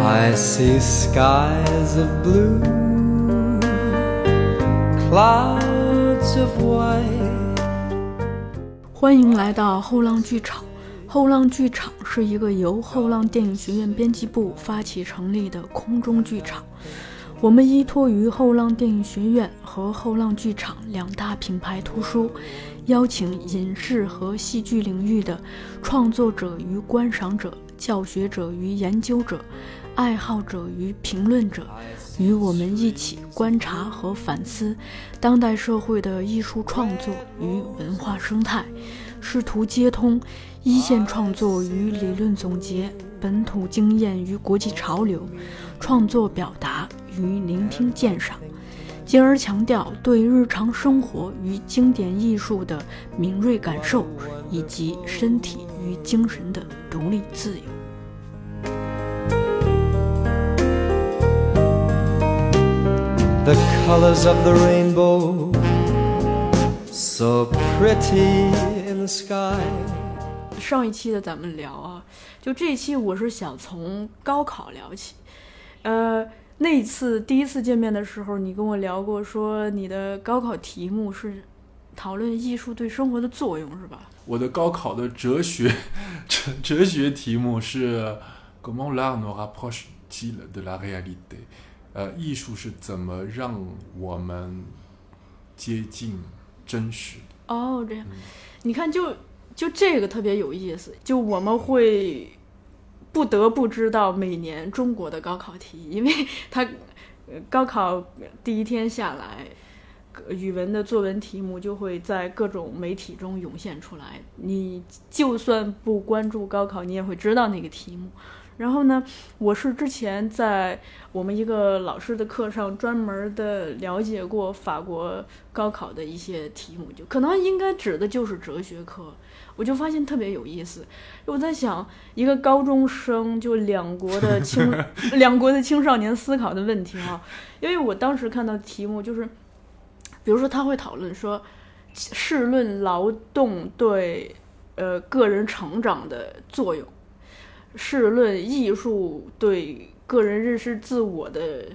I see skies of blue, clouds of white. 欢迎来到后浪剧场。后浪剧场是一个由后浪电影学院编辑部发起成立的空中剧场。我们依托于后浪电影学院和后浪剧场两大品牌图书，邀请影视和戏剧领域的创作者与观赏者、教学者与研究者。爱好者与评论者与我们一起观察和反思当代社会的艺术创作与文化生态，试图接通一线创作与理论总结、本土经验与国际潮流、创作表达与聆听鉴赏，进而强调对日常生活与经典艺术的敏锐感受，以及身体与精神的独立自由。The colors of the rainbow so pretty in the sky 上一期的咱们聊啊就这一期我是想从高考聊起呃那一次第一次见面的时候你跟我聊过说你的高考题目是讨论艺术对生活的作用是吧我的高考的哲学哲哲学题目是 comment l'art nous rapproche-t-il de la réalité 呃，艺术是怎么让我们接近真实？哦，这样，你看，就就这个特别有意思。就我们会不得不知道每年中国的高考题，因为它高考第一天下来，语文的作文题目就会在各种媒体中涌现出来。你就算不关注高考，你也会知道那个题目。然后呢，我是之前在我们一个老师的课上专门的了解过法国高考的一些题目，就可能应该指的就是哲学课，我就发现特别有意思。我在想，一个高中生就两国的青 两国的青少年思考的问题啊，因为我当时看到题目就是，比如说他会讨论说，试论劳动对呃个人成长的作用。试论艺术对个人认识自我的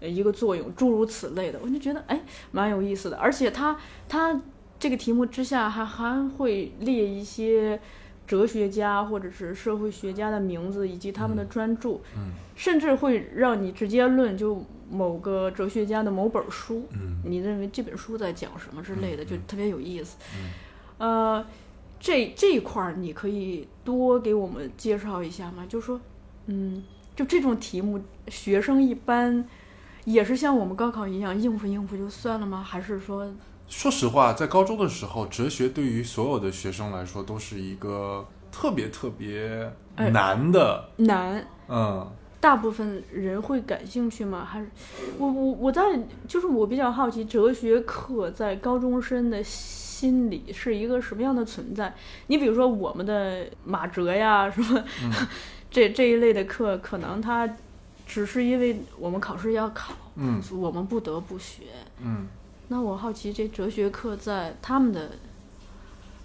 一个作用，诸如此类的，我就觉得哎，蛮有意思的。而且他他这个题目之下还还会列一些哲学家或者是社会学家的名字以及他们的专著，嗯，甚至会让你直接论就某个哲学家的某本书，嗯，你认为这本书在讲什么之类的，就特别有意思，嗯，呃。这这一块儿你可以多给我们介绍一下吗？就说，嗯，就这种题目，学生一般也是像我们高考一样应付应付就算了吗？还是说，说实话，在高中的时候，哲学对于所有的学生来说都是一个特别特别难的难。嗯，大部分人会感兴趣吗？还是我我我在就是我比较好奇，哲学课在高中生的。心理是一个什么样的存在？你比如说我们的马哲呀，什么 这这一类的课，可能它只是因为我们考试要考，嗯，我们不得不学，嗯。那我好奇，这哲学课在他们的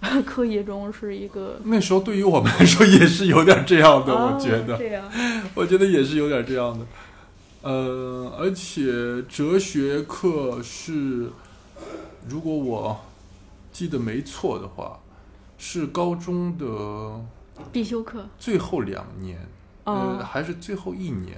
课业中是一个？那时候对于我们来说也是有点这样的，我觉得，这样，我觉得也是有点这样的。呃，而且哲学课是，如果我。记得没错的话，是高中的必修课，最后两年，呃，还是最后一年。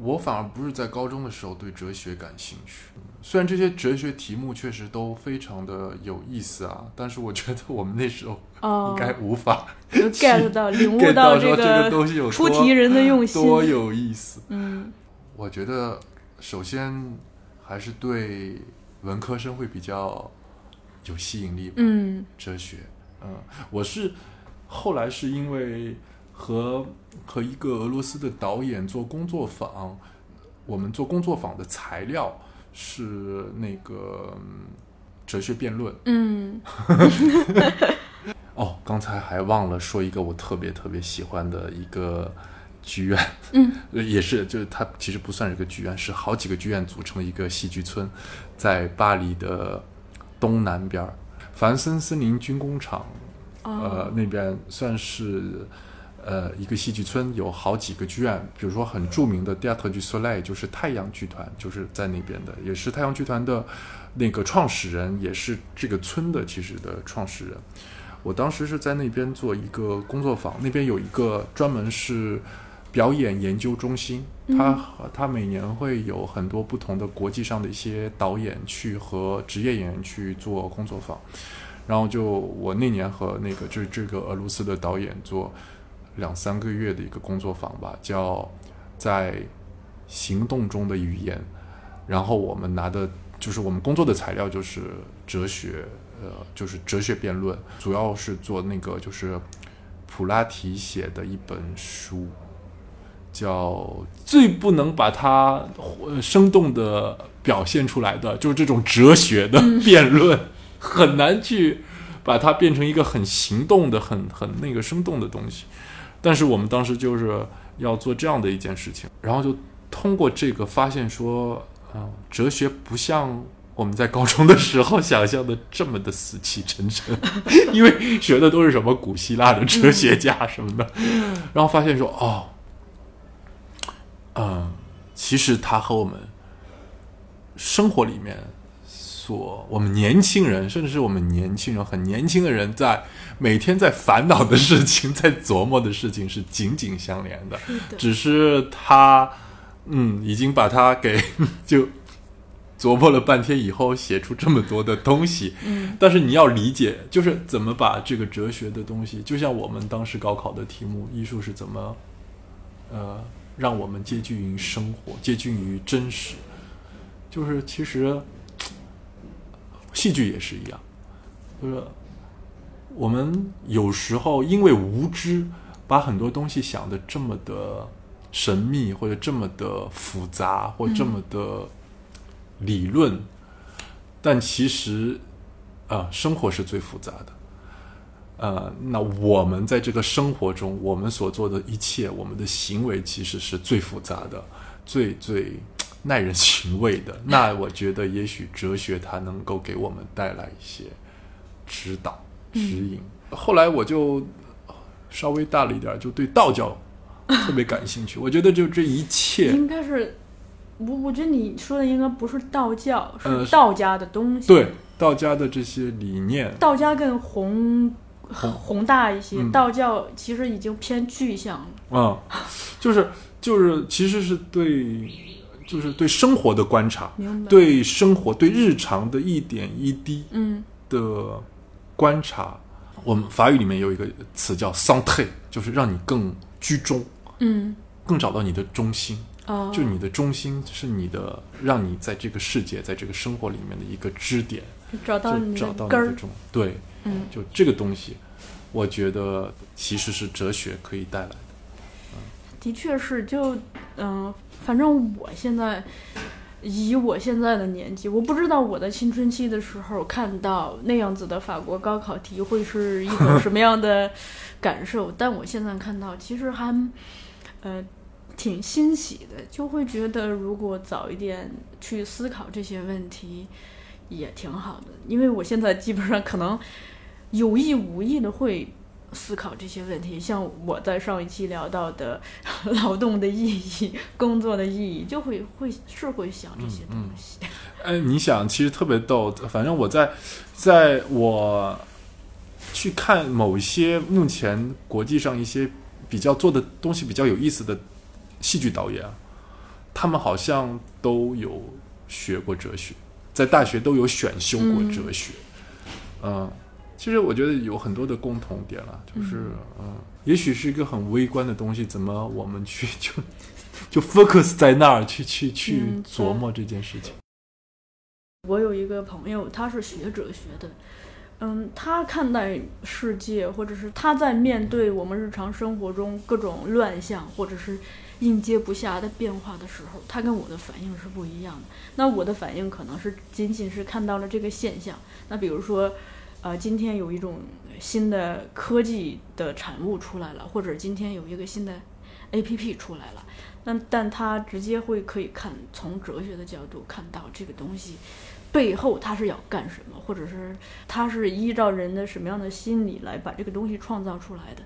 我反而不是在高中的时候对哲学感兴趣，虽然这些哲学题目确实都非常的有意思啊，但是我觉得我们那时候应该无法 get 到领悟到这个东西有出题人的用心，多有意思。嗯，我觉得首先还是对文科生会比较。有吸引力，嗯，哲学，嗯，我是后来是因为和和一个俄罗斯的导演做工作坊，我们做工作坊的材料是那个哲学辩论，嗯，哦，刚才还忘了说一个我特别特别喜欢的一个剧院，嗯，也是，就是它其实不算是个剧院，是好几个剧院组成一个戏剧村，在巴黎的。东南边儿，凡森森林军工厂，呃，那边算是呃，一个戏剧村有好几个剧院，比如说很著名的 Théâtre du Soleil，就是太阳剧团，就是在那边的，也是太阳剧团的那个创始人，也是这个村的其实的创始人。我当时是在那边做一个工作坊，那边有一个专门是表演研究中心，他他每年会有很多不同的国际上的一些导演去和职业演员去做工作坊，然后就我那年和那个就是这个俄罗斯的导演做。两三个月的一个工作坊吧，叫在行动中的语言。然后我们拿的就是我们工作的材料，就是哲学，呃，就是哲学辩论，主要是做那个就是普拉提写的一本书，叫最不能把它生动的表现出来的，就是这种哲学的辩论，很难去把它变成一个很行动的、很很那个生动的东西。但是我们当时就是要做这样的一件事情，然后就通过这个发现说，啊，哲学不像我们在高中的时候想象的这么的死气沉沉，因为学的都是什么古希腊的哲学家什么的，然后发现说，哦，嗯，其实它和我们生活里面。所我们年轻人，甚至是我们年轻人很年轻的人，在每天在烦恼的事情，在琢磨的事情是紧紧相连的。只是他，嗯，已经把它给就琢磨了半天以后，写出这么多的东西。嗯，但是你要理解，就是怎么把这个哲学的东西，就像我们当时高考的题目，艺术是怎么，呃，让我们接近于生活，接近于真实。就是其实。戏剧也是一样，就是我们有时候因为无知，把很多东西想的这么的神秘，或者这么的复杂，或这么的理论，但其实啊，生活是最复杂的。呃，那我们在这个生活中，我们所做的一切，我们的行为，其实是最复杂的，最最。耐人寻味的，那我觉得也许哲学它能够给我们带来一些指导、指引。后来我就稍微大了一点，就对道教特别感兴趣。我觉得就这一切，应该是我我觉得你说的应该不是道教，是道家的东西。对，道家的这些理念，道家更宏宏大一些，道教其实已经偏具象了。嗯，就是就是，其实是对。就是对生活的观察，对生活、对日常的一点一滴嗯的观察。我们法语里面有一个词叫 s a n t e 就是让你更居中，嗯，更找到你的中心。哦，就你的中心是你的，让你在这个世界、在这个生活里面的一个支点，找到你的根儿。对，嗯，就这个东西，我觉得其实是哲学可以带来的。的确是，就嗯。反正我现在以我现在的年纪，我不知道我的青春期的时候看到那样子的法国高考题会是一种什么样的感受。但我现在看到，其实还呃挺欣喜的，就会觉得如果早一点去思考这些问题也挺好的。因为我现在基本上可能有意无意的会。思考这些问题，像我在上一期聊到的劳动的意义、工作的意义，就会会是会想这些东西。哎，你想，其实特别逗。反正我在在我去看某一些目前国际上一些比较做的东西比较有意思的戏剧导演，他们好像都有学过哲学，在大学都有选修过哲学。嗯。其实我觉得有很多的共同点了，就是嗯，也许是一个很微观的东西，怎么我们去 就就 focus 在那儿去去去琢磨这件事情。我有一个朋友，他是学哲学的，嗯，他看待世界，或者是他在面对我们日常生活中各种乱象，或者是应接不暇的变化的时候，他跟我的反应是不一样的。那我的反应可能是仅仅是看到了这个现象，那比如说。呃，今天有一种新的科技的产物出来了，或者今天有一个新的 A P P 出来了，那但他直接会可以看从哲学的角度看到这个东西背后它是要干什么，或者是它是依照人的什么样的心理来把这个东西创造出来的。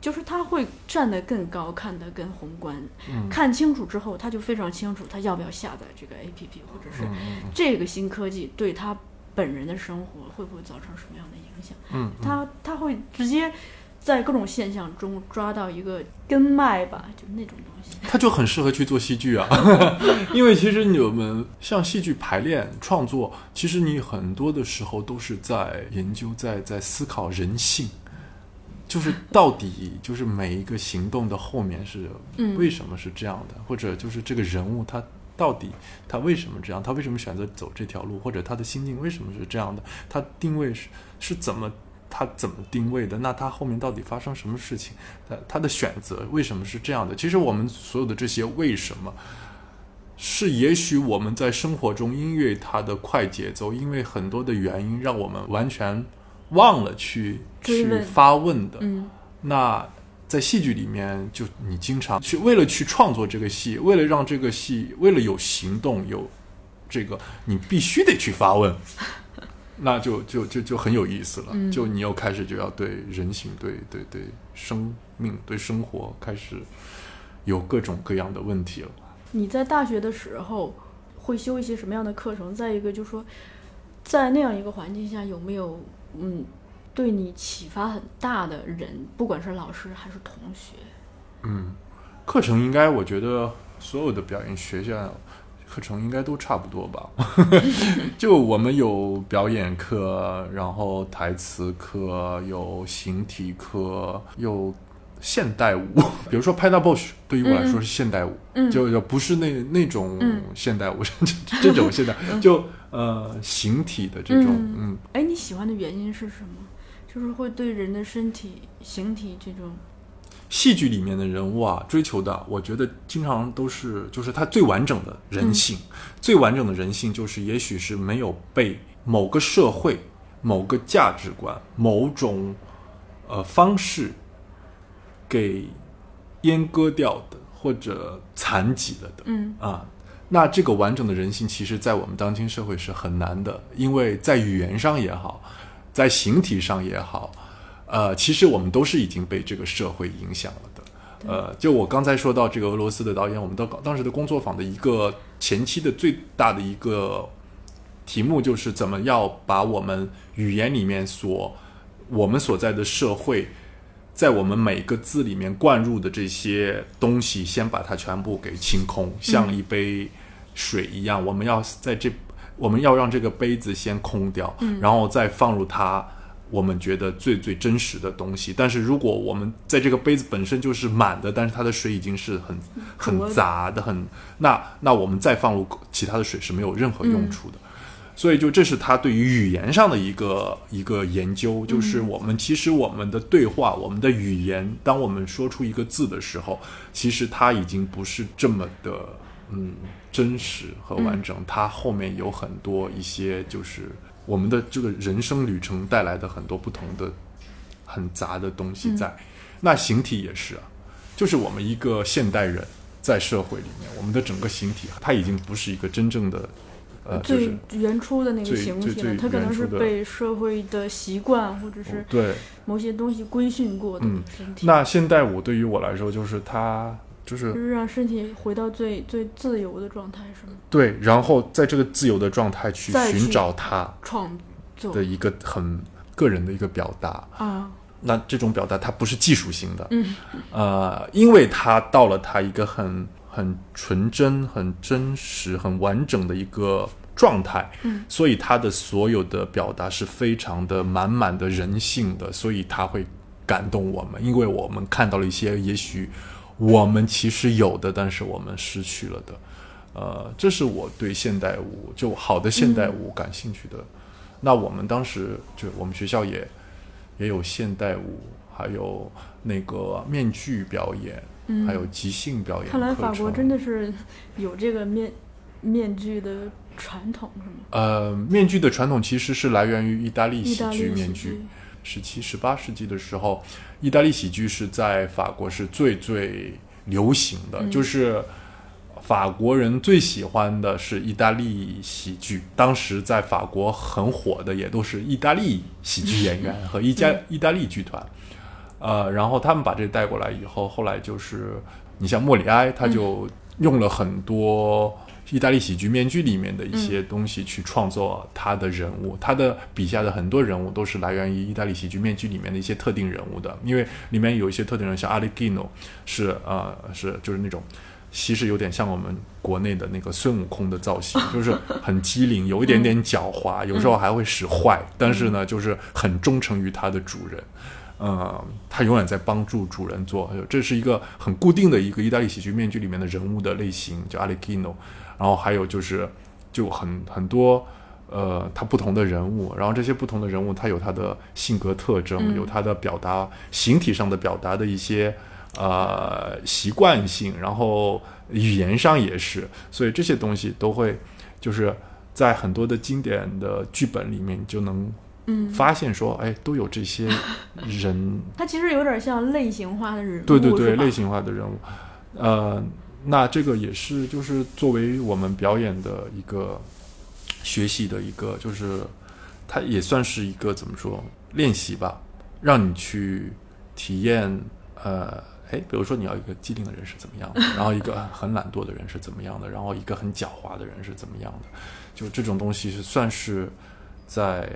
就是他会站得更高，看得更宏观，嗯。看清楚之后，他就非常清楚他要不要下载这个 APP，或者是嗯这个新科技对他本人的生活会不会造成什么样的影响。嗯，他他会直接在各种现象中抓到一个根脉吧，就那种东西。他就很适合去做戏剧啊，因为其实你们像戏剧排练创作，其实你很多的时候都是在研究，在在思考人性，就是到底就是每一个行动的后面是嗯为什么是这样的，或者就是这个人物他到底他为什么这样，他为什么选择走这条路，或者他的心境为什么是这样的，他定位是是怎么。他怎么定位的？那他后面到底发生什么事情？他他的选择为什么是这样的？其实我们所有的这些为什么，是也许我们在生活中，因为它的快节奏，因为很多的原因，让我们完全忘了去去发问的。嗯那在戏剧里面，就你经常去为了去创作这个戏，为了让这个戏，为了有行动，有这个，你必须得去发问。那就就就就很有意思了，嗯就你又开始就要对人性、对对对生命、对生活开始有各种各样的问题了。你在大学的时候会修一些什么样的课程？再一个就是说，在那样一个环境下，有没有嗯对你启发很大的人，不管是老师还是同学？嗯，课程应该我觉得所有的表演学校课程应该都差不多吧。就我们有表演课，然后台词课，有形体课，有现代舞，比如说 p a d a b o s h 对于我来说是现代舞，嗯就就不是那那种嗯现代舞，这这种现代，就呃形体的这种，嗯嗯哎，你喜欢的原因是什么？就是会对人的身体、形体这种，戏剧里面的人物啊，追求的，我觉得经常都是就是他最完整的人性，最完整的人性就是也许是没有被某个社会、某个价值观、某种呃方式给阉割掉的，或者残疾了的。嗯啊，那这个完整的人性，其实在我们当今社会是很难的，因为在语言上也好，在形体上也好，呃，其实我们都是已经被这个社会影响了的。呃，就我刚才说到这个俄罗斯的导演，我们当当时的工作坊的一个前期的最大的一个题目，就是怎么要把我们语言里面所我们所在的社会，在我们每个字里面灌入的这些东西，先把它全部给清空，像一杯水一样，我们要在这，我们要让这个杯子先空掉，然后再放入它。我们觉得最最真实的东西，但是如果我们在这个杯子本身就是满的，但是它的水已经是很很杂的，很那那我们再放入其他的水是没有任何用处的。所以就这是他对于语言上的一个一个研究，就是我们其实我们的对话，我们的语言，当我们说出一个字的时候，其实它已经不是这么的嗯真实和完整，它后面有很多一些就是我们的这个人生旅程带来的很多不同的很杂的东西在。那形体也是啊，就是我们一个现代人在社会里面，我们的整个形体，它已经不是一个真正的呃，就是最原初的那个形体了，它可能是被社会的习惯或者是对。某些东西规训过的嗯那现代舞对于我来说，就是它就是就是让身体回到最最自由的状态，是吗？对，然后在这个自由的状态去寻找他创作的一个很个人的一个表达。啊，那这种表达它不是技术性的，嗯呃，因为它到了它一个很很纯真、很真实、很完整的一个状态，嗯所以它的所有的表达是非常的满满的人性的，所以它会感动我们，因为我们看到了一些也许我们其实有的，但是我们失去了的。呃，这是我对现代舞就好的现代舞感兴趣的。那我们当时就我们学校也也有现代舞，还有那个面具表演，嗯还有即兴表演。看来法国真的是有这个面面具的传统，是吗？呃，面具的传统其实是来源于意大利喜剧面具剧。十七、十八世纪的时候，意大利喜剧是在法国是最最流行的，嗯就是法国人最喜欢的是意大利喜剧。当时在法国很火的也都是意大利喜剧演员和一家、意大利剧团。呃，然后他们把这带过来以后，后来就是你像莫里埃，他就用了很多意大利喜剧面具里面的一些东西去创作他的人物，他的笔下的很多人物都是来源于意大利喜剧面具里面的一些特定人物的，因为里面有一些特定人，像阿里基诺是呃是就是那种。其实有点像我们国内的那个孙悟空的造型，就是很机灵，有一点点狡猾，有时候还会使坏，但是呢，就是很忠诚于他的主人。呃，他永远在帮助主人做，这是一个很固定的一个意大利喜剧面具里面的人物的类型，叫阿里基诺。然后还有就是就很很多呃，他不同的人物，然后这些不同的人物，他有他的性格特征，有他的表达形体上的表达的一些。呃，习惯性，然后语言上也是，所以这些东西都会，就是在很多的经典的剧本里面就能，嗯，发现说，哎，都有这些人。他其实有点像类型化的人物，对对对，类型化的人物。呃，那这个也是，就是作为我们表演的一个学习的一个，就是它也算是一个怎么说练习吧，让你去体验，呃。哎，比如说你要一个机灵的人是怎么样的，然后一个很懒惰的人是怎么样的，然后一个很狡猾的人是怎么样的，就这种东西是算是在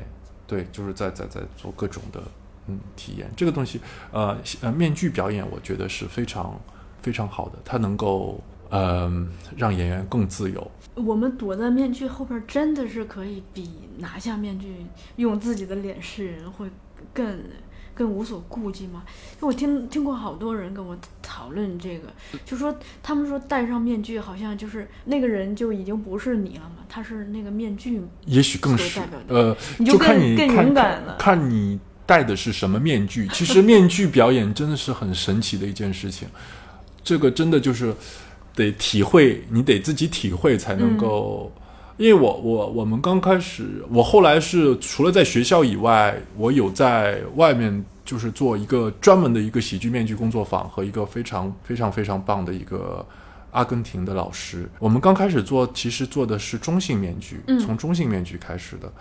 对，就是在在在做各种的嗯体验。这个东西呃呃面具表演，我觉得是非常非常好的，它能够嗯让演员更自由。我们躲在面具后边，真的是可以比拿下面具用自己的脸示人会更。更无所顾忌吗？就我听听过好多人跟我讨论这个，就说他们说戴上面具好像就是那个人就已经不是你了嘛，他是那个面具，也许更是呃，你就看你更勇敢了，看你戴的是什么面具。其实面具表演真的是很神奇的一件事情，这个真的就是得体会，你得自己体会才能够。因为我我我们刚开始，我后来是除了在学校以外，我有在外面就是做一个专门的一个喜剧面具工作坊和一个非常非常非常棒的一个阿根廷的老师。我们刚开始做，其实做的是中性面具，从中性面具开始的。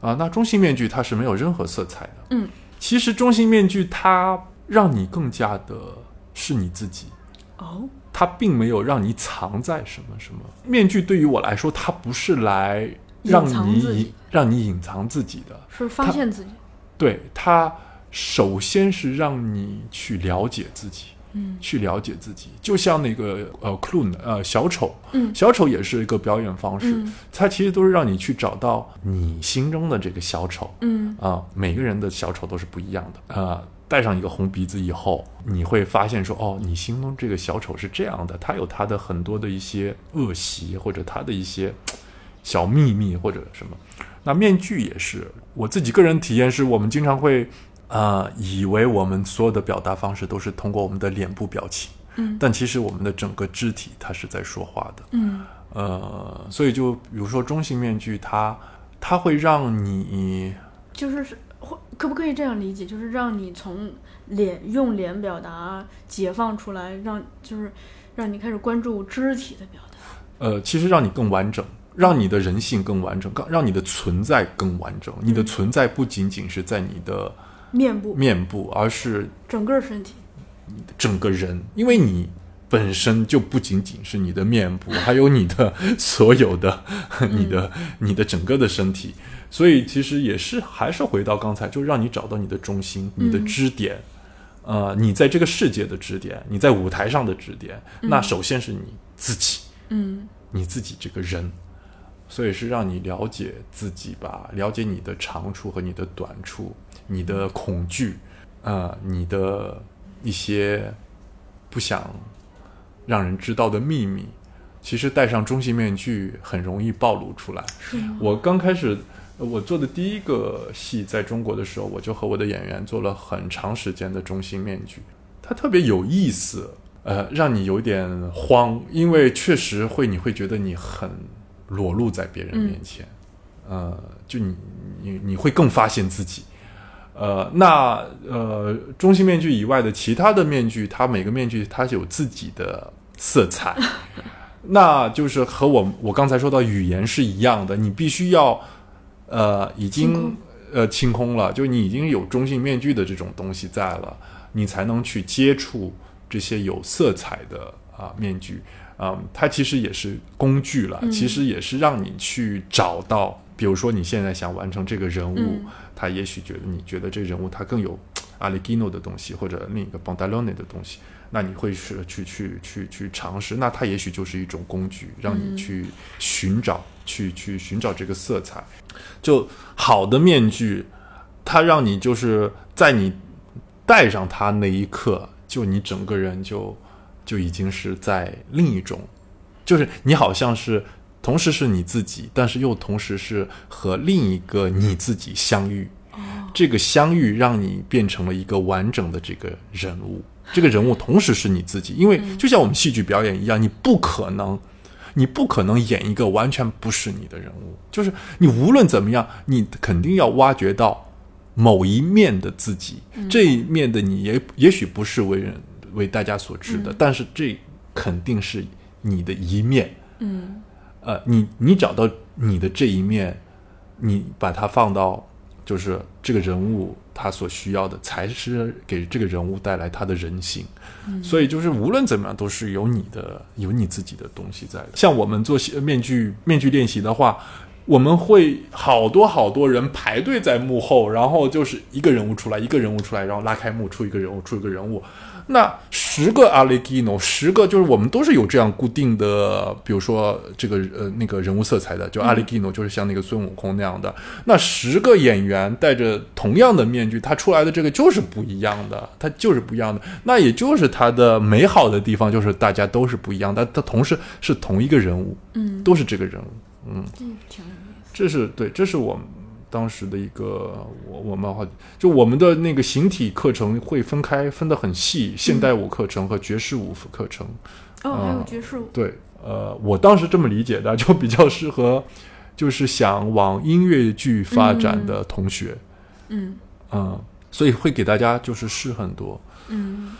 啊，那中性面具它是没有任何色彩的。嗯，其实中性面具它让你更加的是你自己。哦。它并没有让你藏在什么什么。面具，对于我来说，它不是来让你让你隐藏自己的，是发现自己。对它，首先是让你去了解自己，嗯，去了解自己。就像那个呃，clown，呃，小丑，嗯，小丑也是一个表演方式，它其实都是让你去找到你心中的这个小丑，嗯。啊，每个人的小丑都是不一样的，啊。戴上一个红鼻子以后，你会发现说，哦，你心中这个小丑是这样的，他有他的很多的一些恶习，或者他的一些小秘密，或者什么。那面具也是，我自己个人体验是，我们经常会啊，以为我们所有的表达方式都是通过我们的脸部表情，嗯，但其实我们的整个肢体它是在说话的，嗯，呃，所以就比如说中性面具，它它会让你就是。可不可以这样理解，就是让你从脸用脸表达解放出来，让就是让你开始关注肢体的表达。呃，其实让你更完整，让你的人性更完整，更让你的存在更完整。你的存在不仅仅是在你的面部，面部，而是整个身体，你的整个人，因为你本身就不仅仅是你的面部，还有你的所有的 你的你的整个的身体。所以其实也是，还是回到刚才，就让你找到你的中心，你的支点，呃，你在这个世界的支点，你在舞台上的支点，那首先是你自己，嗯，你自己这个人，所以是让你了解自己吧，了解你的长处和你的短处，你的恐惧，呃，你的一些不想让人知道的秘密，其实戴上中性面具很容易暴露出来。我刚开始。我做的第一个戏在中国的时候，我就和我的演员做了很长时间的中心面具，它特别有意思，呃，让你有点慌，因为确实会你会觉得你很裸露在别人面前，呃，就你你你会更发现自己，呃，那呃中性面具以外的其他的面具，它每个面具它有自己的色彩，那就是和我我刚才说到语言是一样的，你必须要。呃，已经呃清空了，就你已经有中性面具的这种东西在了，你才能去接触这些有色彩的啊面具。嗯，它其实也是工具了，其实也是让你去找到，比如说你现在想完成这个人物，嗯。他也许觉得你觉得这人物他更有阿里吉诺的东西，或者另一个 Bondalone 的东西，那你会是去去去去尝试，那它也许就是一种工具，让你去寻找，去去寻找这个色彩。就好的面具，它让你就是在你戴上它那一刻，就你整个人就就已经是在另一种，就是你好像是同时是你自己，但是又同时是和另一个你自己相遇。这个相遇让你变成了一个完整的这个人物，这个人物同时是你自己，因为就像我们戏剧表演一样，你不可能，你不可能演一个完全不是你的人物，就是你无论怎么样，你肯定要挖掘到某一面的自己，这一面的你也也许不是为人为大家所知的，但是这肯定是你的一面，嗯。呃，你你找到你的这一面，你把它放到就是这个人物他所需要的，才是给这个人物带来他的人性。所以就是无论怎么样，都是有你的有你自己的东西在的。像我们做戏面具面具练习的话。我们会好多好多人排队在幕后，然后就是一个人物出来，一个人物出来，然后拉开幕出一个人物，出一个人物。那十个阿雷基诺，十个就是我们都是有这样固定的，比如说这个呃那个人物色彩的，就阿雷基诺就是像那个孙悟空那样的。那十个演员戴着同样的面具，他出来的这个就是不一样的，他就是不一样的。那也就是他的美好的地方，就是大家都是不一样，但他同时是同一个人物，嗯，都是这个人物。嗯，嗯，挺有意思。这是对，这是我们当时的一个我我们好就我们的那个形体课程会分开分得很细，现代舞课程和爵士舞课程。哦，还有嗯爵士舞，对，呃，我当时这么理解的，就比较适合就是想往音乐剧发展的同学，嗯嗯，所以会给大家就是试很多嗯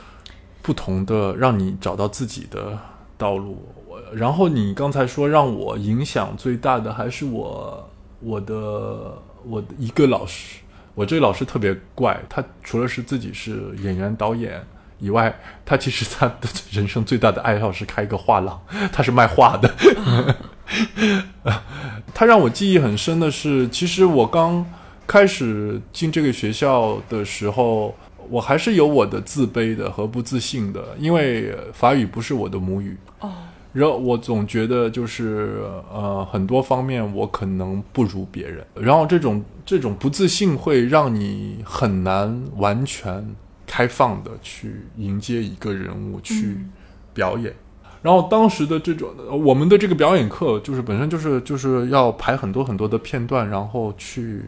不同的，让你找到自己的道路。然后你刚才说让我影响最大的还是我我的我的一个老师，我这个老师特别怪，他除了是自己是演员导演以外，他其实他的人生最大的爱好是开一个画廊，他是卖画的。他让我记忆很深的是，其实我刚开始进这个学校的时候，我还是有我的自卑的和不自信的，因为法语不是我的母语。哦，然后我总觉得就是呃很多方面我可能不如别人，然后这种这种不自信会让你很难完全开放的去迎接一个人物去嗯。表演。然后当时的这种呃我们的这个表演课就是本身就是就是要排很多很多的片段，然后去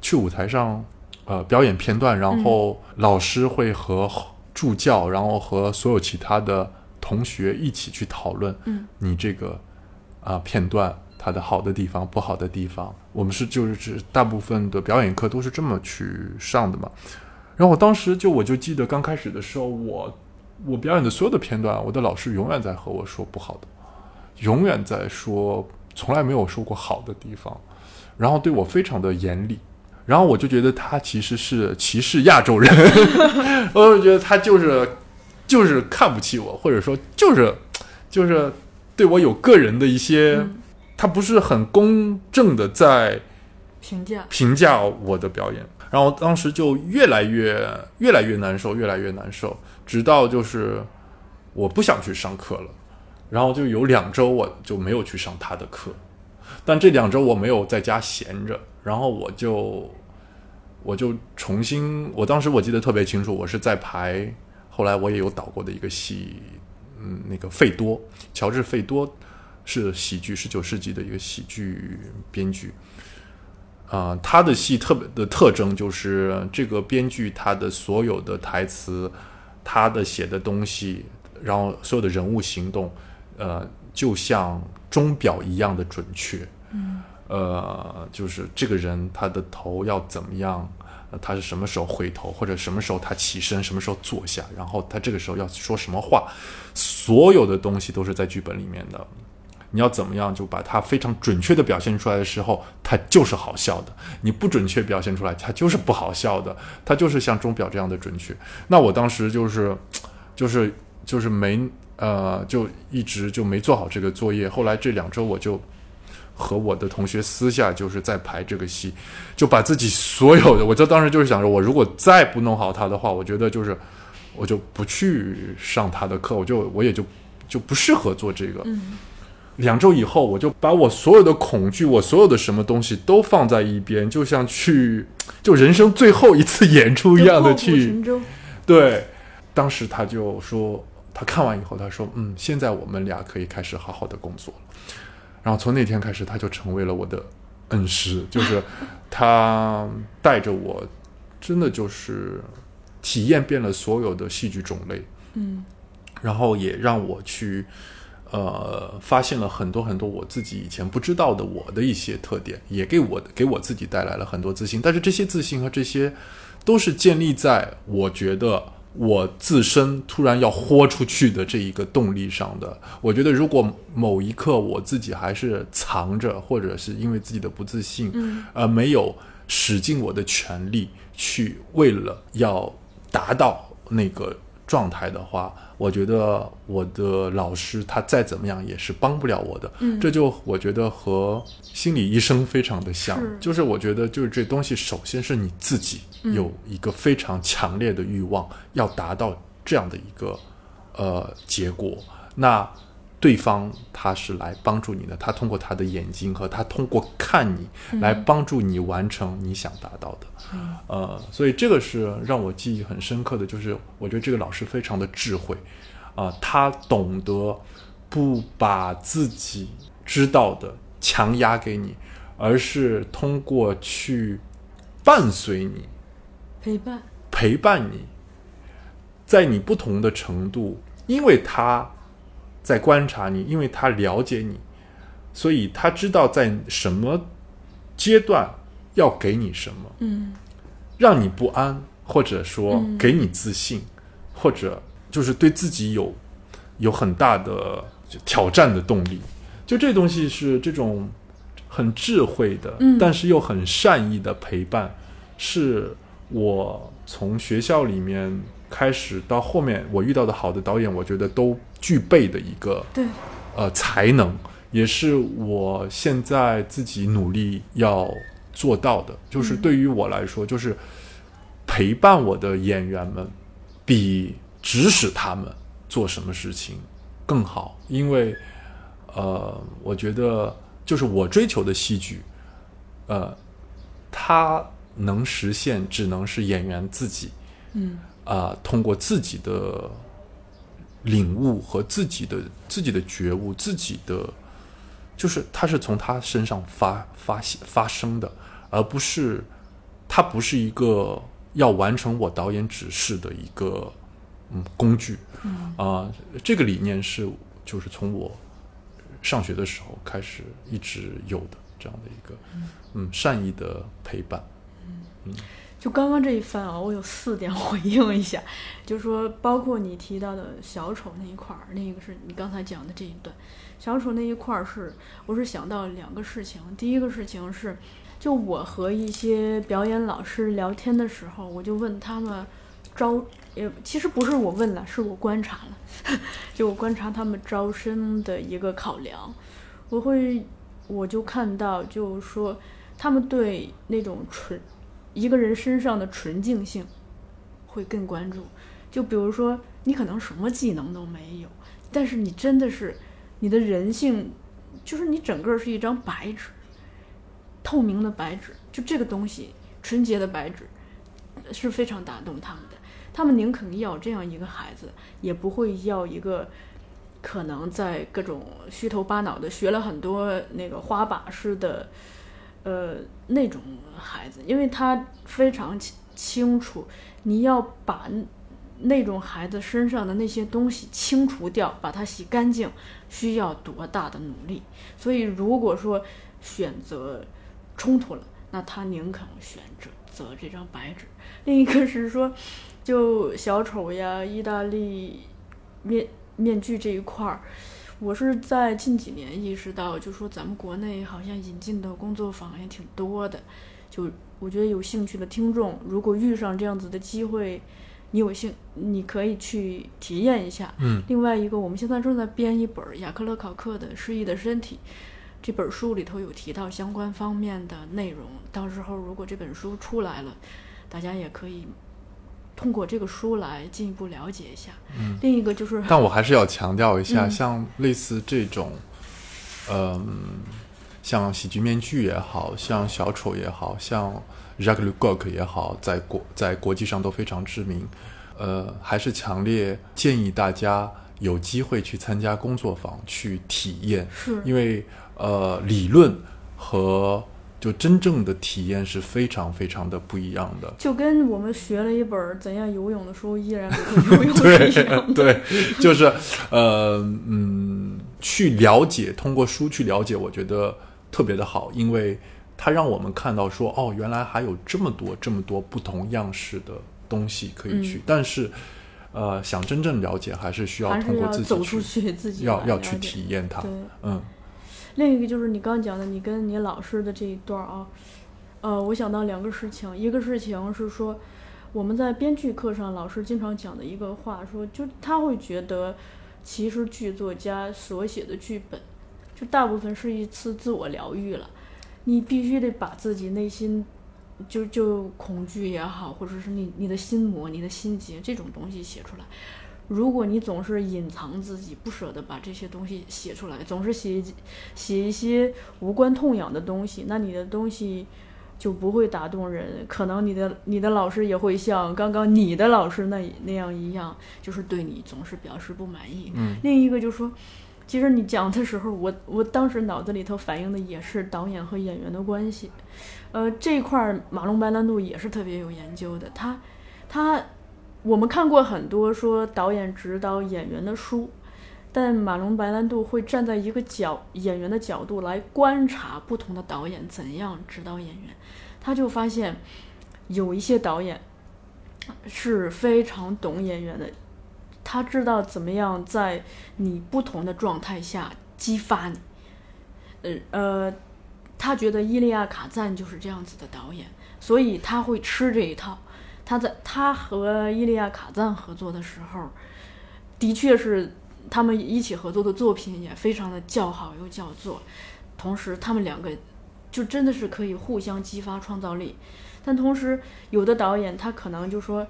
去舞台上呃表演片段，然后老师会和助教，然后和所有其他的同学一起去讨论，嗯，你这个啊、片段它的好的地方、不好的地方，我们是就是指大部分的表演课都是这么去上的嘛。然后我当时就我就记得刚开始的时候，我我表演的所有的片段，我的老师永远在和我说不好的，永远在说从来没有说过好的地方，然后对我非常的严厉。然后我就觉得他其实是歧视亚洲人，我就觉得他就是就是看不起我，或者说就是 就是对我有个人的一些，嗯。他不是很公正的在评价，评价我的表演，然后当时就越来越越来越难受，越来越难受，直到就是我不想去上课了，然后就有两周我就没有去上他的课，但这两周我没有在家闲着，然后我就我就重新，我当时我记得特别清楚，我是在排，后来我也有导过的一个戏，嗯，那个费多，乔治费多是喜剧，十九世纪的一个喜剧编剧。啊、他的戏特别的特征就是这个编剧他的所有的台词，他的写的东西，然后所有的人物行动，呃，就像钟表一样的准确。嗯呃，就是这个人他的头要怎么样，呃他是什么时候回头，或者什么时候他起身，什么时候坐下，然后他这个时候要说什么话，所有的东西都是在剧本里面的。你要怎么样就把它非常准确的表现出来的时候，它就是好笑的；你不准确表现出来，它就是不好笑的。它就是像钟表这样的准确。那我当时就是，就是就是没呃，就一直就没做好这个作业。后来这两周我就和我的同学私下就是在排这个戏，就把自己所有的，我就当时就是想着，我如果再不弄好他的话，我觉得就是我就不去上他的课，我就我也就就不适合做这个。嗯两周以后，我就把我所有的恐惧，我所有的什么东西都放在一边，就像去就人生最后一次演出一样的去。对，当时他就说，他看完以后，他说，嗯，现在我们俩可以开始好好的工作了。然后从那天开始，他就成为了我的恩师，就是他带着我，真的就是体验遍了所有的戏剧种类，嗯然后也让我去。呃，发现了很多很多我自己以前不知道的我的一些特点，也给我给我自己带来了很多自信。但是这些自信和这些，都是建立在我觉得我自身突然要豁出去的这一个动力上的。我觉得如果某一刻我自己还是藏着，或者是因为自己的不自信，嗯呃，没有使尽我的全力去为了要达到那个状态的话，我觉得我的老师他再怎么样也是帮不了我的。嗯这就我觉得和心理医生非常的像，是就是我觉得就是这东西首先是你自己有一个非常强烈的欲望，要达到这样的一个呃结果，那对方他是来帮助你的，他通过他的眼睛和他通过看你来帮助你完成你想达到的。呃，所以这个是让我记忆很深刻的，就是我觉得这个老师非常的智慧。啊、他懂得不把自己知道的强压给你，而是通过去伴随你、陪伴。陪伴你，在你不同的程度，因为他在观察你，因为他了解你，所以他知道在什么阶段要给你什么。嗯让你不安，或者说嗯给你自信，或者就是对自己有有很大的挑战的动力。就这东西是这种很智慧的，嗯但是又很善意的陪伴，是我从学校里面开始到后面我遇到的好的导演，我觉得都具备的一个对，呃才能，也是我现在自己努力要做到的。就是嗯。对于我来说，就是陪伴我的演员们，比指使他们做什么事情更好，因为呃，我觉得就是我追求的戏剧，呃，它能实现，只能是演员自己。嗯啊、通过自己的领悟和自己的自己的觉悟，自己的就是他是从他身上发发发生的，而不是他不是一个要完成我导演指示的一个嗯工具嗯啊、这个理念是就是从我上学的时候开始一直有的这样的一个嗯善意的陪伴。就刚刚这一番啊，我有四点回应一下，就说包括你提到的小丑那一块儿，那个是你刚才讲的这一段，小丑那一块儿是我是想到两个事情，第一个事情是，就我和一些表演老师聊天的时候，我就问他们招，也其实不是我问了，是我观察了，就我观察他们招生的一个考量，我会我就看到就是说他们对那种纯。一个人身上的纯净性会更关注。就比如说，你可能什么技能都没有，但是你真的是你的人性，就是你整个是一张白纸，透明的白纸，就这个东西，纯洁的白纸是非常打动他们的。他们宁肯要这样一个孩子，也不会要一个可能在各种虚头巴脑的学了很多那个花把式的。呃，那种孩子，因为他非常清清楚，你要把那种孩子身上的那些东西清除掉，把它洗干净，需要多大的努力。所以，如果说选择冲突了，那他宁肯选择择这张白纸。另一个是说，就小丑呀、意大利面面具这一块儿，我是在近几年意识到，就说咱们国内好像引进的工作坊也挺多的，就我觉得有兴趣的听众，如果遇上这样子的机会，你有兴，你可以去体验一下。嗯另外一个，我们现在正在编一本雅克勒考克的《失忆的身体》，这本书里头有提到相关方面的内容。到时候如果这本书出来了，大家也可以通过这个书来进一步了解一下。嗯另一个就是，但我还是要强调一下，嗯像类似这种，嗯、像喜剧面具也好像小丑也好像 Jacques Le Goc 也好，在国在国际上都非常知名。呃，还是强烈建议大家有机会去参加工作坊去体验，是因为呃，理论和就真正的体验是非常非常的不一样的。就跟我们学了一本怎样游泳的书，依然不会游泳是一样的。对，就是呃嗯，去了解，通过书去了解，我觉得特别的好，因为它让我们看到说，哦，原来还有这么多这么多不同样式的东西可以去，嗯。但是呃，想真正了解，还是需要通过自己走出去，自己要要去体验它，，嗯另一个就是你刚讲的，你跟你老师的这一段儿啊，呃，我想到两个事情，一个事情是说我们在编剧课上老师经常讲的一个话，说就他会觉得，其实剧作家所写的剧本，就大部分是一次自我疗愈了，你必须得把自己内心。就就恐惧也好，或者是你你的心魔、你的心结这种东西写出来，如果你总是隐藏自己，不舍得把这些东西写出来，总是写一写一些无关痛痒的东西，那你的东西就不会打动人。可能你的你的老师也会像刚刚你的老师那那样一样，就是对你总是表示不满意。嗯另一个就是说，其实你讲的时候，我我当时脑子里头反映的也是导演和演员的关系。呃，这块儿马龙白兰度也是特别有研究的。他他我们看过很多说导演指导演员的书，但马龙白兰度会站在一个角演员的角度来观察不同的导演怎样指导演员，他就发现有一些导演是非常懂演员的，他知道怎么样在你不同的状态下激发你。呃呃，他觉得伊利亚卡赞就是这样子的导演，所以他会吃这一套。他在他和伊利亚卡赞合作的时候，的确是他们一起合作的作品也非常的叫好又叫座，同时他们两个就真的是可以互相激发创造力。但同时，有的导演他可能就说，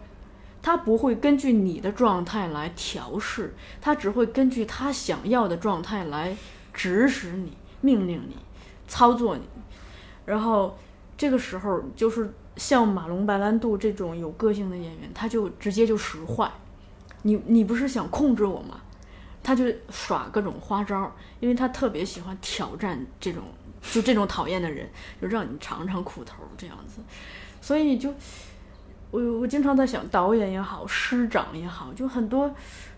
他不会根据你的状态来调试，他只会根据他想要的状态来指使你、命令你、操作你。然后这个时候，就是像马龙白兰度这种有个性的演员，他就直接就使坏。你你不是想控制我吗？他就耍各种花招，因为他特别喜欢挑战这种就这种讨厌的人，就让你尝尝苦头这样子。所以就我我经常在想，导演也好，师长也好，就很多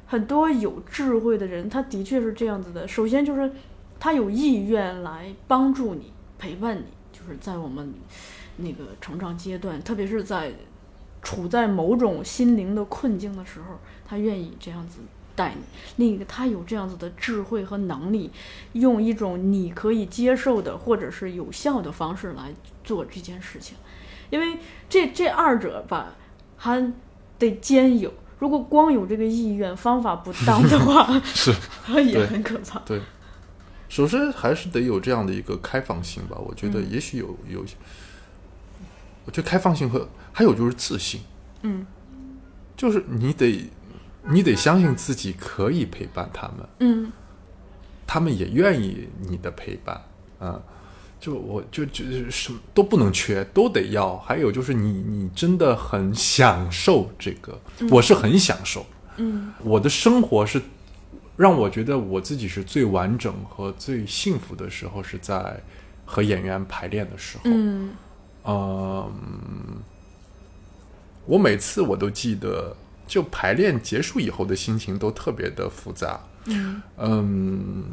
很多有智慧的人，他的确是这样子的。首先就是他有意愿来帮助你、陪伴你，就是在我们那个成长阶段，特别是在处在某种心灵的困境的时候，他愿意这样子带你。另一个，他有这样子的智慧和能力，用一种你可以接受的或者是有效的方式来做这件事情。因为这这二者吧，还得兼有。如果光有这个意愿，方法不当的话，是 也很可怕。对。首先还是得有这样的一个开放性吧，我觉得嗯也许有有，我觉得开放性和还有就是自信，嗯。就是你得你得相信自己可以陪伴他们，嗯。他们也愿意你的陪伴，啊、就我就就是什么都不能缺，都得要。还有就是你你真的很享受这个，我是很享受，嗯。我的生活是让我觉得我自己是最完整和最幸福的时候，是在和演员排练的时候。嗯嗯，我每次我都记得，就排练结束以后的心情都特别的复杂。嗯嗯，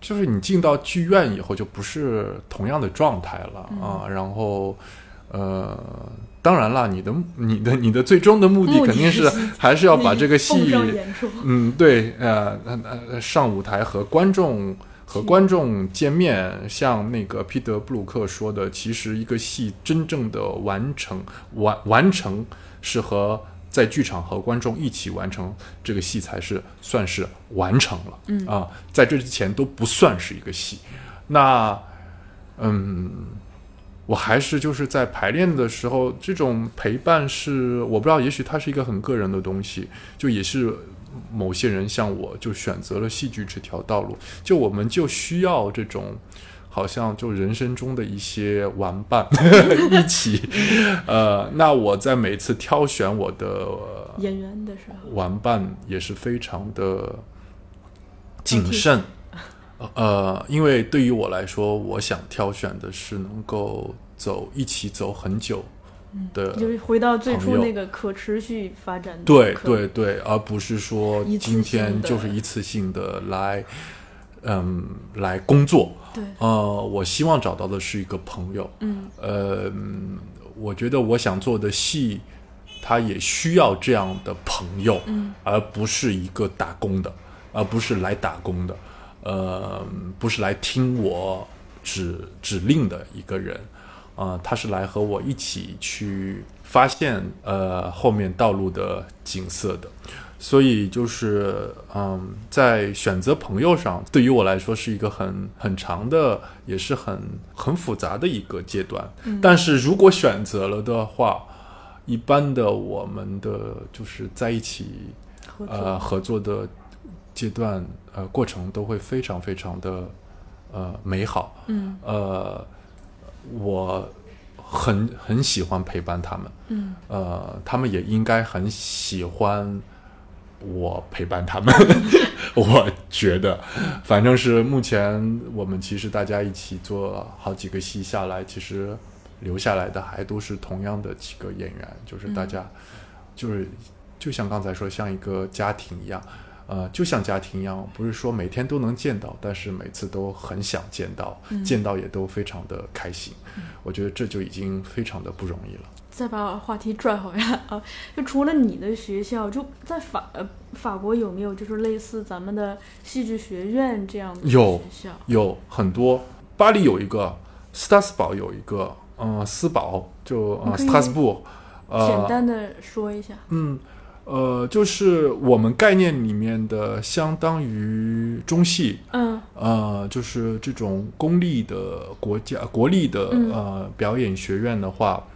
就是你进到剧院以后就不是同样的状态了、啊。然后，呃，当然了，你的你的你的最终的目的肯定是是 还是要把这个戏，嗯，对，呃呃呃，上舞台和观众和观众见面，像那个彼得布鲁克说的，其实一个戏真正的完成完完成是和在剧场和观众一起完成这个戏才是算是完成了，嗯啊，在这之前都不算是一个戏。那，嗯，我还是就是在排练的时候，这种陪伴是我不知道，也许它是一个很个人的东西，就也是某些人像我就选择了戏剧这条道路，就我们就需要这种。好像就人生中的一些玩伴 一起，呃，那我在每次挑选我的演员的时候，玩伴也是非常的谨慎，呃，因为对于我来说，我想挑选的是能够走一起走很久的，就是回到最初那个可持续发展的对对对，而不是说今天就是一次性的来，嗯，来工作。对，呃，我希望找到的是一个朋友。嗯呃，嗯我觉得我想做的戏，他也需要这样的朋友，嗯而不是一个打工的，而不是来打工的，呃，不是来听我指指令的一个人，啊、他是来和我一起去发现呃后面道路的景色的。所以就是，嗯，在选择朋友上，对于我来说是一个很很长的，也是很很复杂的一个阶段。但是如果选择了的话，一般的我们的就是在一起、呃合作的阶段呃过程都会非常非常的呃美好。嗯呃，我很很喜欢陪伴他们。嗯呃，他们也应该很喜欢我陪伴他们。我觉得，反正是目前我们其实大家一起做好几个戏下来，其实留下来的还都是同样的几个演员，就是大家、就是就像刚才说，像一个家庭一样。呃，就像家庭一样，不是说每天都能见到，但是每次都很想见到，见到也都非常的开心。我觉得这就已经非常的不容易了。再把话题拽回来啊，就除了你的学校，就在法呃法国有没有就是类似咱们的戏剧学院这样的有学校？有很多，巴黎有一个，斯塔斯堡有一个，嗯、斯堡就呃你可以斯塔斯布，简呃，单的说一下。嗯，呃，就是我们概念里面的相当于中戏，嗯呃，就是这种公立的国家国立的嗯呃表演学院的话，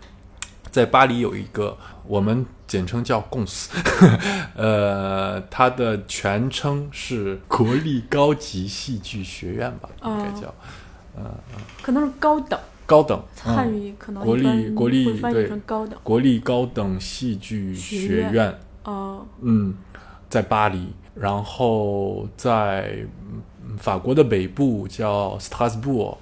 在巴黎有一个，我们简称叫共斯，呃，它的全称是国立高级戏剧学院吧，应该哦叫。可能是高等，高等汉嗯、语可能国立国立对高等。国立高等戏剧学院，哦，嗯，在巴黎，然后在嗯法国的北部叫斯特拉斯布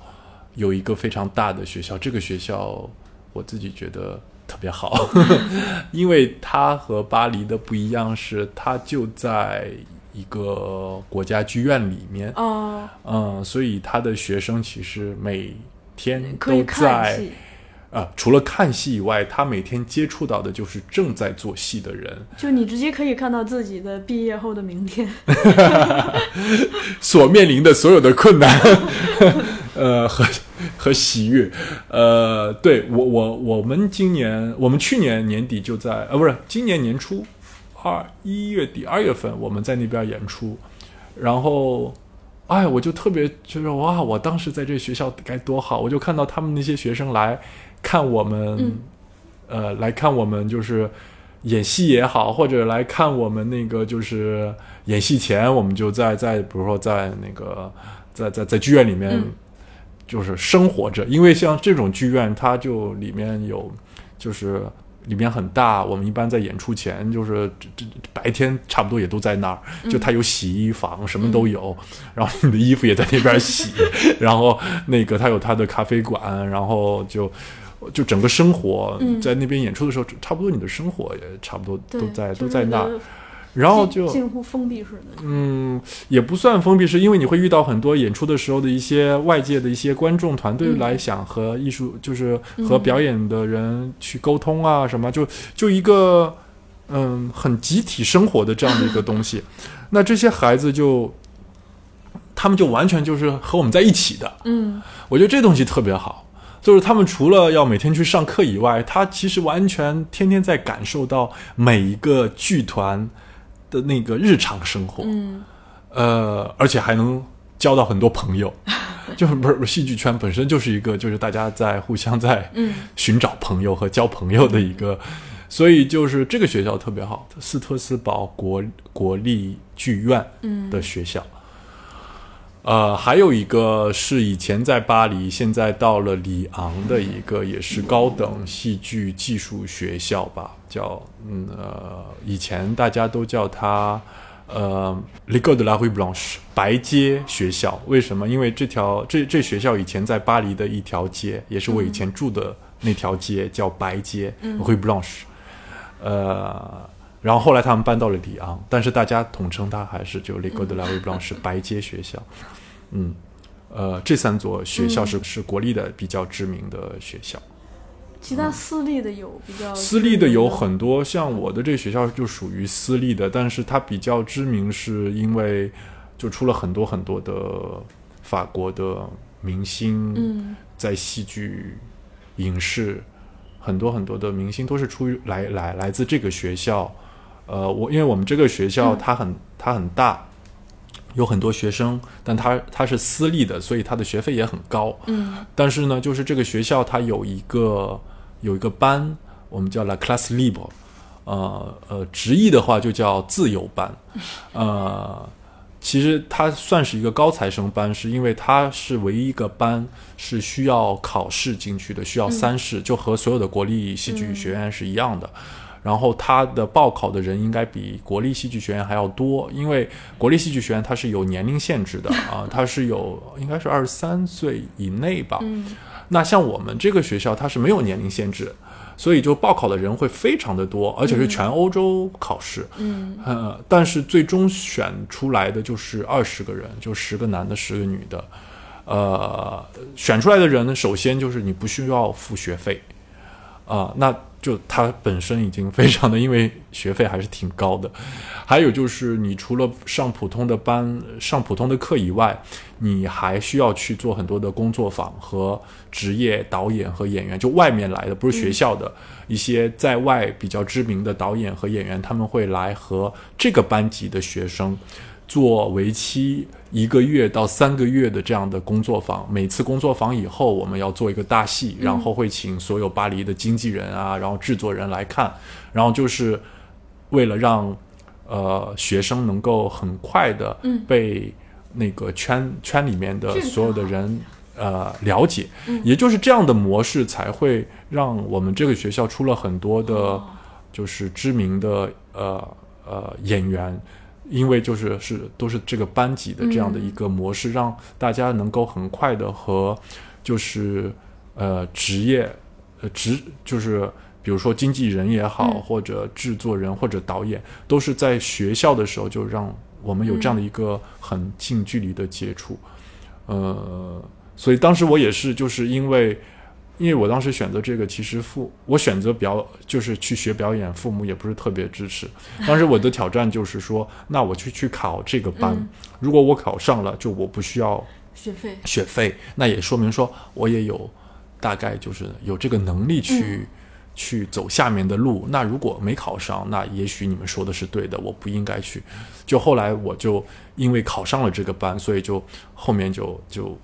有一个非常大的学校，这个学校我自己觉得特别好，因为它和巴黎的不一样是，它就在一个国家剧院里面，哦，嗯，所以他的学生其实每天都在戏，啊、除了看戏以外，他每天接触到的就是正在做戏的人，就你直接可以看到自己的毕业后的明天。所面临的所有的困难，呃和和喜悦，呃，对我我我们今年我们去年年底就在呃不是今年年初二一月底二月份我们在那边演出，然后。哎，我就特别觉得哇，我当时在这学校该多好！我就看到他们那些学生来看我们，嗯呃，来看我们就是演戏也好，或者来看我们那个就是演戏前，我们就在在比如说在那个在在在剧院里面嗯就是生活着，因为像这种剧院，它就里面有就是。里面很大，我们一般在演出前就是这这白天差不多也都在那儿，就它有洗衣房，什么都有，然后你的衣服也在那边洗，然后那个它有它的咖啡馆，然后就就整个生活嗯。在那边演出的时候，差不多你的生活也差不多，都在都在那儿然后就近近乎封闭式的。嗯，也不算封闭式，因为你会遇到很多演出的时候的一些外界的一些观众团队嗯来想和艺术，就是和表演的人去沟通啊，什么就就一个嗯很集体生活的这样的一个东西。那这些孩子就他们就完全就是和我们在一起的，嗯我觉得这东西特别好。就是他们除了要每天去上课以外，他其实完全天天在感受到每一个剧团的那个日常生活。嗯。呃，而且还能交到很多朋友，就是不是戏剧圈本身就是一个就是大家在互相在嗯。寻找朋友和交朋友的一个，所以就是这个学校特别好，斯特斯堡国国立剧院嗯。的学校。呃，还有一个是以前在巴黎，现在到了里昂的一个也是高等戏剧技术学校吧，叫嗯呃，以前大家都叫它呃 L'École de la Rue Blanche 白街学校。为什么？因为这条这这学校以前在巴黎的一条街，也是我以前住的那条街，叫白街、Rue Blanche。呃，然后后来他们搬到了里昂，但是大家统称它还是就 L'École de la Rue Blanche 白街学校。嗯，呃，这三所学校是、是国立的比较知名的学校。其他私立的有比较私立的有很多，像我的这个学校就属于私立的，但是它比较知名，是因为就出了很多很多的法国的明星，嗯。在戏剧、影视，很多很多的明星都是出于来来来自这个学校。呃，我因为我们这个学校它很、它很大，有很多学生，但它它是私立的，所以它的学费也很高。嗯。但是呢，就是这个学校它有一个有一个班，我们叫 La Classe Libre，呃呃，直译的话就叫自由班，呃，其实它算是一个高材生班，是因为它是唯一一个班是需要考试进去的，需要三试，就和所有的国立戏剧学院是一样的。然后它的报考的人应该比国立戏剧学院还要多，因为国立戏剧学院它是有年龄限制的 啊，它是有应该是二十三岁以内吧。嗯那像我们这个学校它是没有年龄限制，所以就报考的人会非常的多，而且是全欧洲考试。嗯呃，但是最终选出来的就是二十个人，就十个男的，十个女的。呃，选出来的人呢，首先就是你不需要付学费，啊、那就它本身已经非常的，因为学费还是挺高的。还有就是，你除了上普通的班、上普通的课以外，你还需要去做很多的工作坊和职业导演和演员，就外面来的，不是学校的、一些在外比较知名的导演和演员，他们会来和这个班级的学生做为期一个月到三个月的这样的工作坊。每次工作坊以后，我们要做一个大戏，然后会请所有巴黎的经纪人啊，然后制作人来看，然后就是为了让呃学生能够很快的嗯被那个圈圈里面的所有的人呃了解，嗯也就是这样的模式才会让我们这个学校出了很多的。哦就是知名的呃呃演员，因为就是是都是这个班级的这样的一个模式，让大家能够很快的和就是呃职业呃职就是比如说经纪人也好，嗯或者制作人或者导演，都是在学校的时候就让我们有这样的一个很近距离的接触，呃，所以当时我也是就是因为。因为我当时选择这个，其实父我选择表就是去学表演，父母也不是特别支持。当时我的挑战就是说，那我去去考这个班，嗯如果我考上了，就我不需要学费学费，那也说明说我也有大概就是有这个能力去、去走下面的路。那如果没考上，那也许你们说的是对的，我不应该去。就后来我就因为考上了这个班，所以就后面就就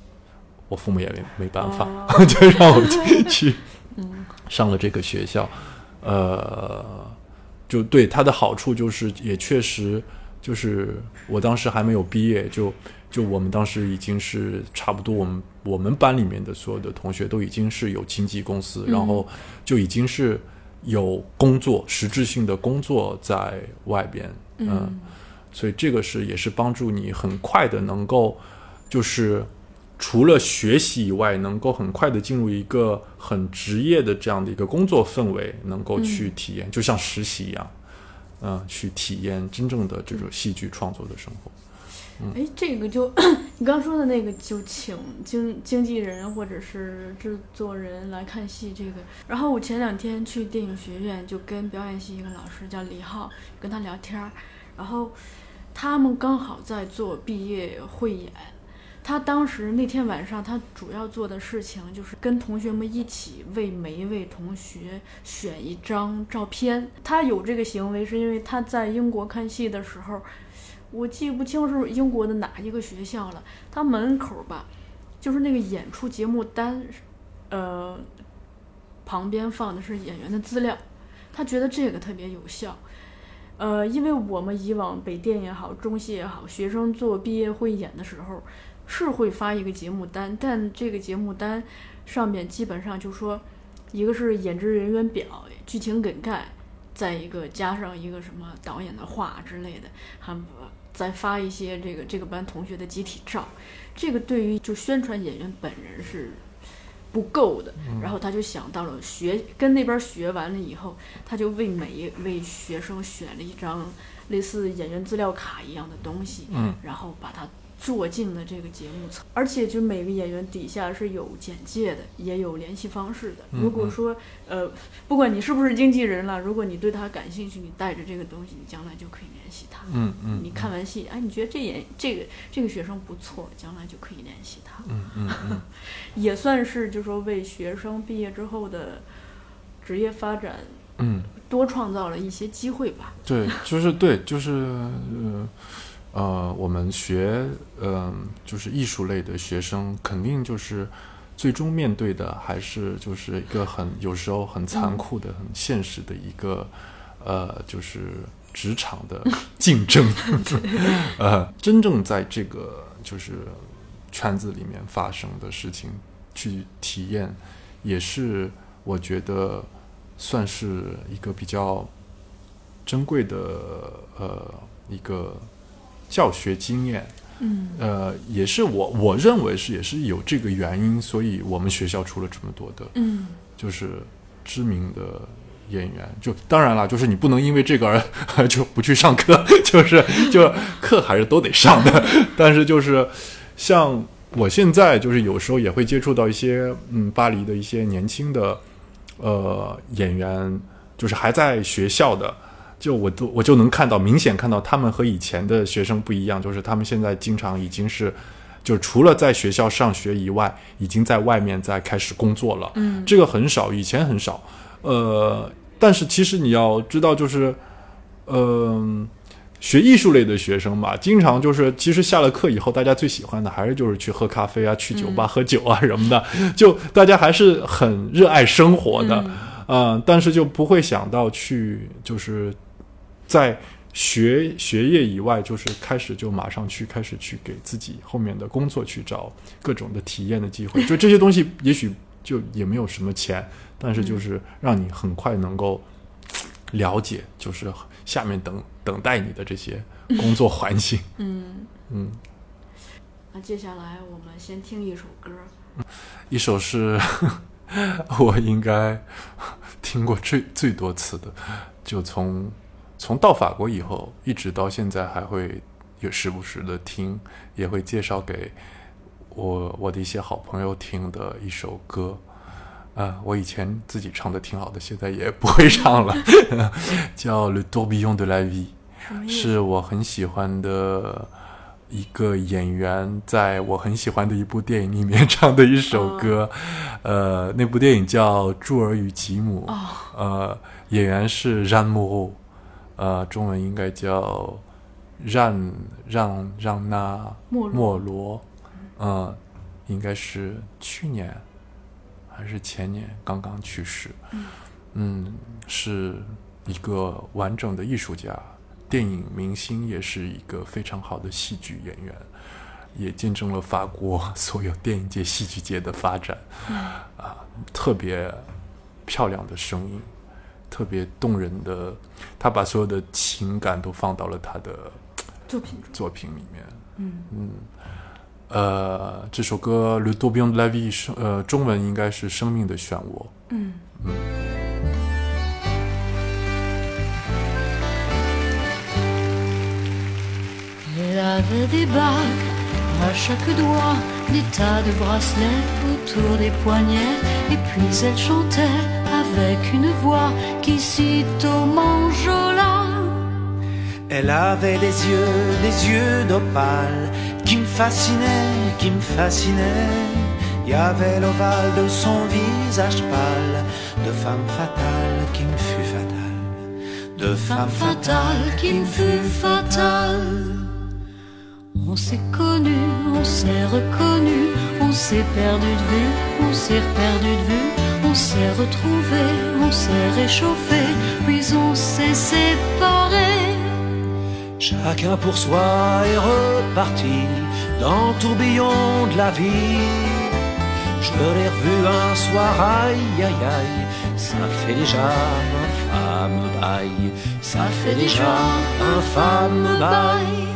我父母也没没办法，哦 就让我去去 上了这个学校。呃，就对它的好处就是也确实就是我当时还没有毕业，就就我们当时已经是差不多，我们我们班里面的所有的同学都已经是有经纪公司，然后就已经是有工作，实质性的工作在外边，嗯，所以这个是也是帮助你很快的能够就是。除了学习以外，能够很快的进入一个很职业的这样的一个工作氛围，能够去体验，就像实习一样。嗯、去体验真正的这种戏剧创作的生活。哎，这个就 你刚说的那个，就请经经纪人或者是制作人来看戏。这个，然后我前两天去电影学院，就跟表演系一个老师叫李浩，跟他聊天儿，然后他们刚好在做毕业汇演。他当时那天晚上，他主要做的事情就是跟同学们一起为每一位同学选一张照片。他有这个行为，是因为他在英国看戏的时候。我记不清是英国的哪一个学校了，他门口吧，就是那个演出节目单，呃，旁边放的是演员的资料，他觉得这个特别有效，呃，因为我们以往北电也好，中戏也好，学生做毕业汇演的时候是会发一个节目单，但这个节目单上面基本上就说，一个是演职人员表、剧情梗概，再一个加上一个什么导演的话之类的，还再发一些这个这个班同学的集体照，这个对于就宣传演员本人是不够的。然后他就想到了学跟那边学完了以后，他就为每一位学生选了一张类似演员资料卡一样的东西，嗯然后把它做进了这个节目层，而且就每个演员底下是有简介的，也有联系方式的。嗯如果说呃，不管你是不是经纪人了，如果你对他感兴趣，你带着这个东西，你将来就可以联系他。嗯嗯你看完戏，哎，你觉得这演这个这个学生不错，将来就可以联系他，嗯嗯嗯，也算是就说为学生毕业之后的职业发展嗯，多创造了一些机会吧。对，就是对，就是呃呃，我们学嗯、就是艺术类的学生，肯定就是最终面对的还是就是一个很有时候很残酷的、很现实的一个呃，就是职场的竞争。呃，真正在这个就是圈子里面发生的事情去体验，也是我觉得算是一个比较珍贵的呃一个教学经验。嗯呃，也是我我认为是也是有这个原因，所以我们学校出了这么多的嗯就是知名的演员。就当然了，就是你不能因为这个而 就不去上课，就是就课还是都得上的。但是就是像我现在就是有时候也会接触到一些嗯巴黎的一些年轻的呃演员，就是还在学校的。就我都我就能看到，明显看到他们和以前的学生不一样，就是他们现在经常已经是，就除了在学校上学以外，已经在外面在开始工作了。嗯这个很少，以前很少。呃，但是其实你要知道，就是，嗯、学艺术类的学生吧，经常就是，其实下了课以后，大家最喜欢的还是就是去喝咖啡啊，去酒吧喝酒啊什么的，就大家还是很热爱生活的。嗯呃，但是就不会想到去，就是在学学业以外，就是开始就马上去开始去给自己后面的工作去找各种的体验的机会。就这些东西，也许就也没有什么钱，但是就是让你很快能够了解，就是下面等等待你的这些工作环境。嗯，嗯，那接下来我们先听一首歌。一首是 我应该听过最最多次的，就从从到法国以后，一直到现在还会有时不时的听，也会介绍给我我的一些好朋友听的一首歌。啊、我以前自己唱的挺好的，现在也不会唱了，叫《Le Tourbillon de la Vie》。是我很喜欢的一个演员，在我很喜欢的一部电影里面 唱的一首歌，呃，那部电影叫《朱尔与吉姆》，哦，呃，演员是让穆，呃，中文应该叫让让让那莫莫罗，呃，应该是去年还是前年刚刚去世，嗯，是一个完整的艺术家，电影明星，也是一个非常好的戏剧演员，也见证了法国所有电影界、戏剧界的发展，啊，特别漂亮的声音，特别动人的，他把所有的情感都放到了他的作品作品里面。嗯嗯，呃，这首歌《Le Diable dans la vie》呃中文应该是《生命的漩涡》。嗯嗯。Avec une voix qui sitôt m'enjola. Elle avait des yeux, des yeux d'opale qui me fascinaient, qui me fascinaient. Il y avait l'ovale de son visage pâle, de femme fatale qui me fut fatale, de Femme fatale qui me fut fatale. On s'est connu, on s'est reconnu, on s'est perdu de vue, on s'est perdu de vue, on s'est retrouvé, on s'est réchauffé, puis on s'est séparés. Chacun pour soi est reparti dans le tourbillon de la vie. Je l'ai revu un soir, aïe aïe aïe, ça fait déjà un femme bail, ça fait déjà un femme bail.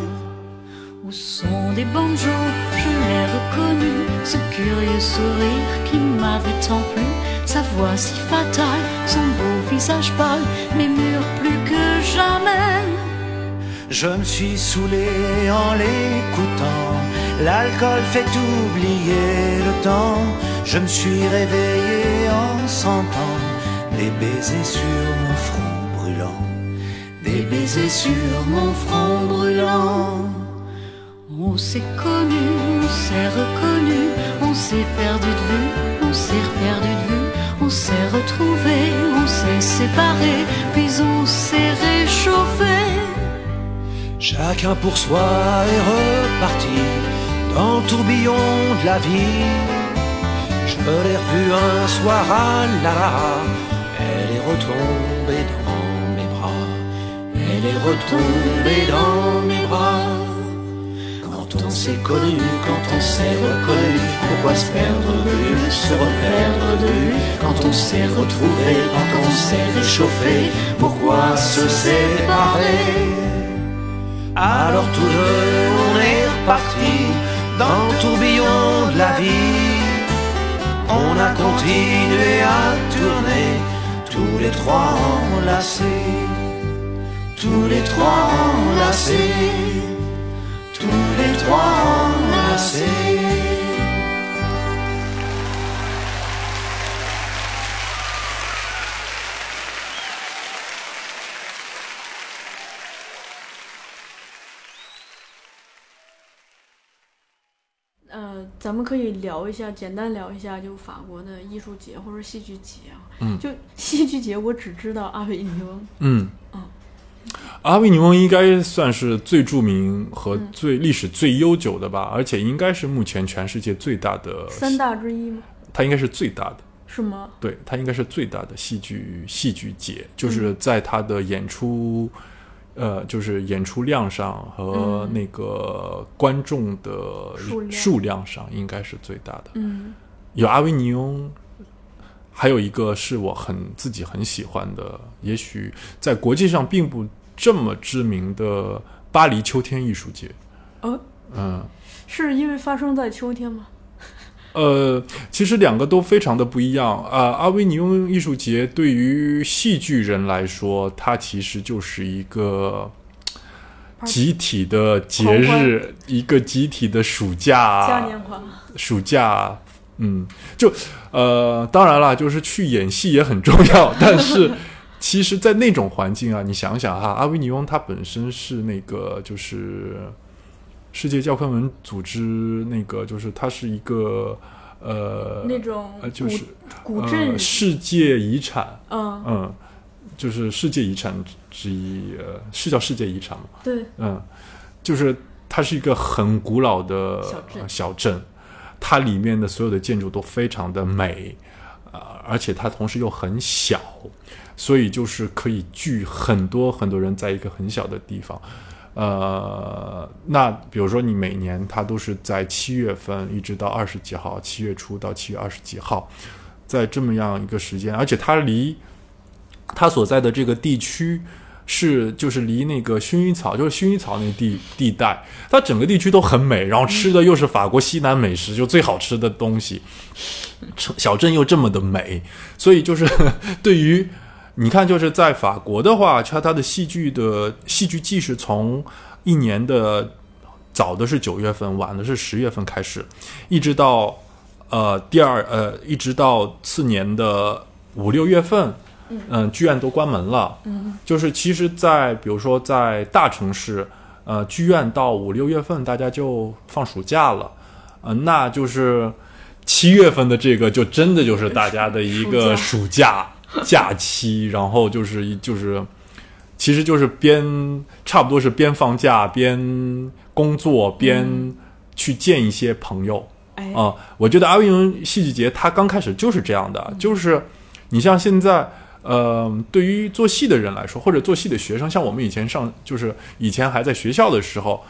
Au son des banjos, je l'ai reconnu, ce curieux sourire qui m'avait tant plu, sa voix si fatale, son beau visage pâle, mais mûr plus que jamais. Je me suis saoulé en l'écoutant. L'alcool fait oublier le temps. Je me suis réveillé en sentant des baisers sur mon front brûlant. Des baisers sur mon front brûlant. On s'est connu, on s'est reconnu, on s'est perdu de vue, on s'est perdu de vue, on s'est retrouvé, on s'est séparé, puis on s'est réchauffé. Chacun pour soi est reparti dans le tourbillon de la vie. Je l'ai revue un soir à la elle est retombée dans mes bras. Elle est retombée dans mes bras. On s'est connu, quand on s'est reconnu, pourquoi se perdre de vue, se reperdre de vue. Quand on s'est retrouvé, quand on s'est réchauffé, pourquoi se séparer? Alors tous deux, on est reparti dans le tourbillon de la vie. On a continué à tourner, tous les trois enlacés, tous les trois enlacés, les trois enlacés. 呃，咱们可以聊一下，简单聊一下，就法国的艺术节或者戏剧节啊。嗯就戏剧节，我只知道阿维尼翁。嗯嗯，阿维尼翁应该算是最著名和最历史最悠久的吧，而且应该是目前全世界最大的三，大之一吗？它应该是最大的。是吗？对，它应该是最大的戏剧戏剧节，就是在它的演出，呃，就是演出量上和嗯那个观众的数量上，应该是最大的。嗯有阿维尼翁，还有一个是我很自己很喜欢的，也许在国际上并不这么知名的巴黎秋天艺术节。哦，嗯，是因为发生在秋天吗？呃，其实两个都非常的不一样啊、阿维尼翁艺术节对于戏剧人来说，它其实就是一个集体的节日，一个集体的暑假，嘉年华。暑假，嗯，就呃，当然了，就是去演戏也很重要，但是 其实，在那种环境啊，你想想哈，阿维尼翁它本身是那个就是世界教科文组织那个，就是它是一个呃那种呃就是古镇呃，世界遗产，嗯，嗯，就是世界遗产之一，呃，是叫世界遗产吗？对，嗯，就是它是一个很古老的小镇呃小镇，它里面的所有的建筑都非常的美，啊、而且它同时又很小，所以就是可以聚很多很多人在一个很小的地方。呃，那比如说你每年它都是在七月份一直到二十几号，七月初到七月二十几号，在这么样一个时间，而且它离它所在的这个地区是就是离那个薰衣草，就是薰衣草那地地带，它整个地区都很美，然后吃的又是法国西南美食，就最好吃的东西，小镇又这么的美，所以就是对于你看，就是在法国的话，它它的戏剧的戏剧季是从一年的。早的是九月份，晚的是十月份开始，一直到呃第二呃一直到次年的五六月份，嗯、剧院都关门了。嗯，就是其实在，比如说在大城市，呃，剧院到五六月份大家就放暑假了，呃，那就是七月份的这个就真的就是大家的一个暑假假期，然后就是一就是。其实就是边差不多是边放假边工作边去见一些朋友哎，啊、我觉得阿维农戏剧节它刚开始就是这样的，就是你像现在。呃，对于做戏的人来说，或者做戏的学生，像我们以前上，就是以前还在学校的时候，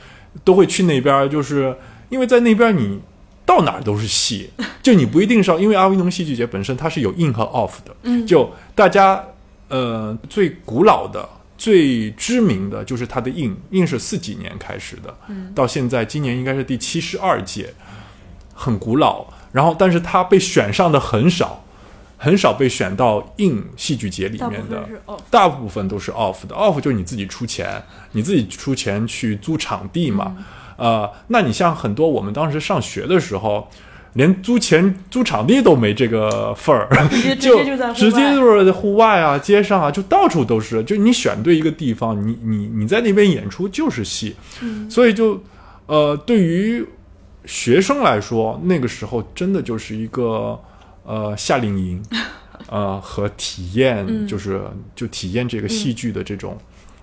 都会去那边儿，就是因为在那边儿你到哪儿都是戏，就你不一定是要，因为阿维农戏剧节本身它是有 in 和 off 的，嗯。就大家呃最古老的、最知名的就是它的 in，in 是四几年开始的，嗯。到现在今年应该是第七十二届，很古老。然后，但是它被选上的很少，很少被选到 in 戏剧节里面的。大部分都是 off 的，off 就是你自己出钱，你自己出钱去租场地嘛。嗯。呃，那你像很多我们当时上学的时候，连租钱租场地都没这个份儿，直接 就直接就是在户外啊、街上啊，就到处都是。就你选对一个地方，你你你在那边演出就是戏，嗯。所以就呃，对于学生来说，那个时候真的就是一个呃夏令营，呃和体验，嗯。就是就体验这个戏剧的这种，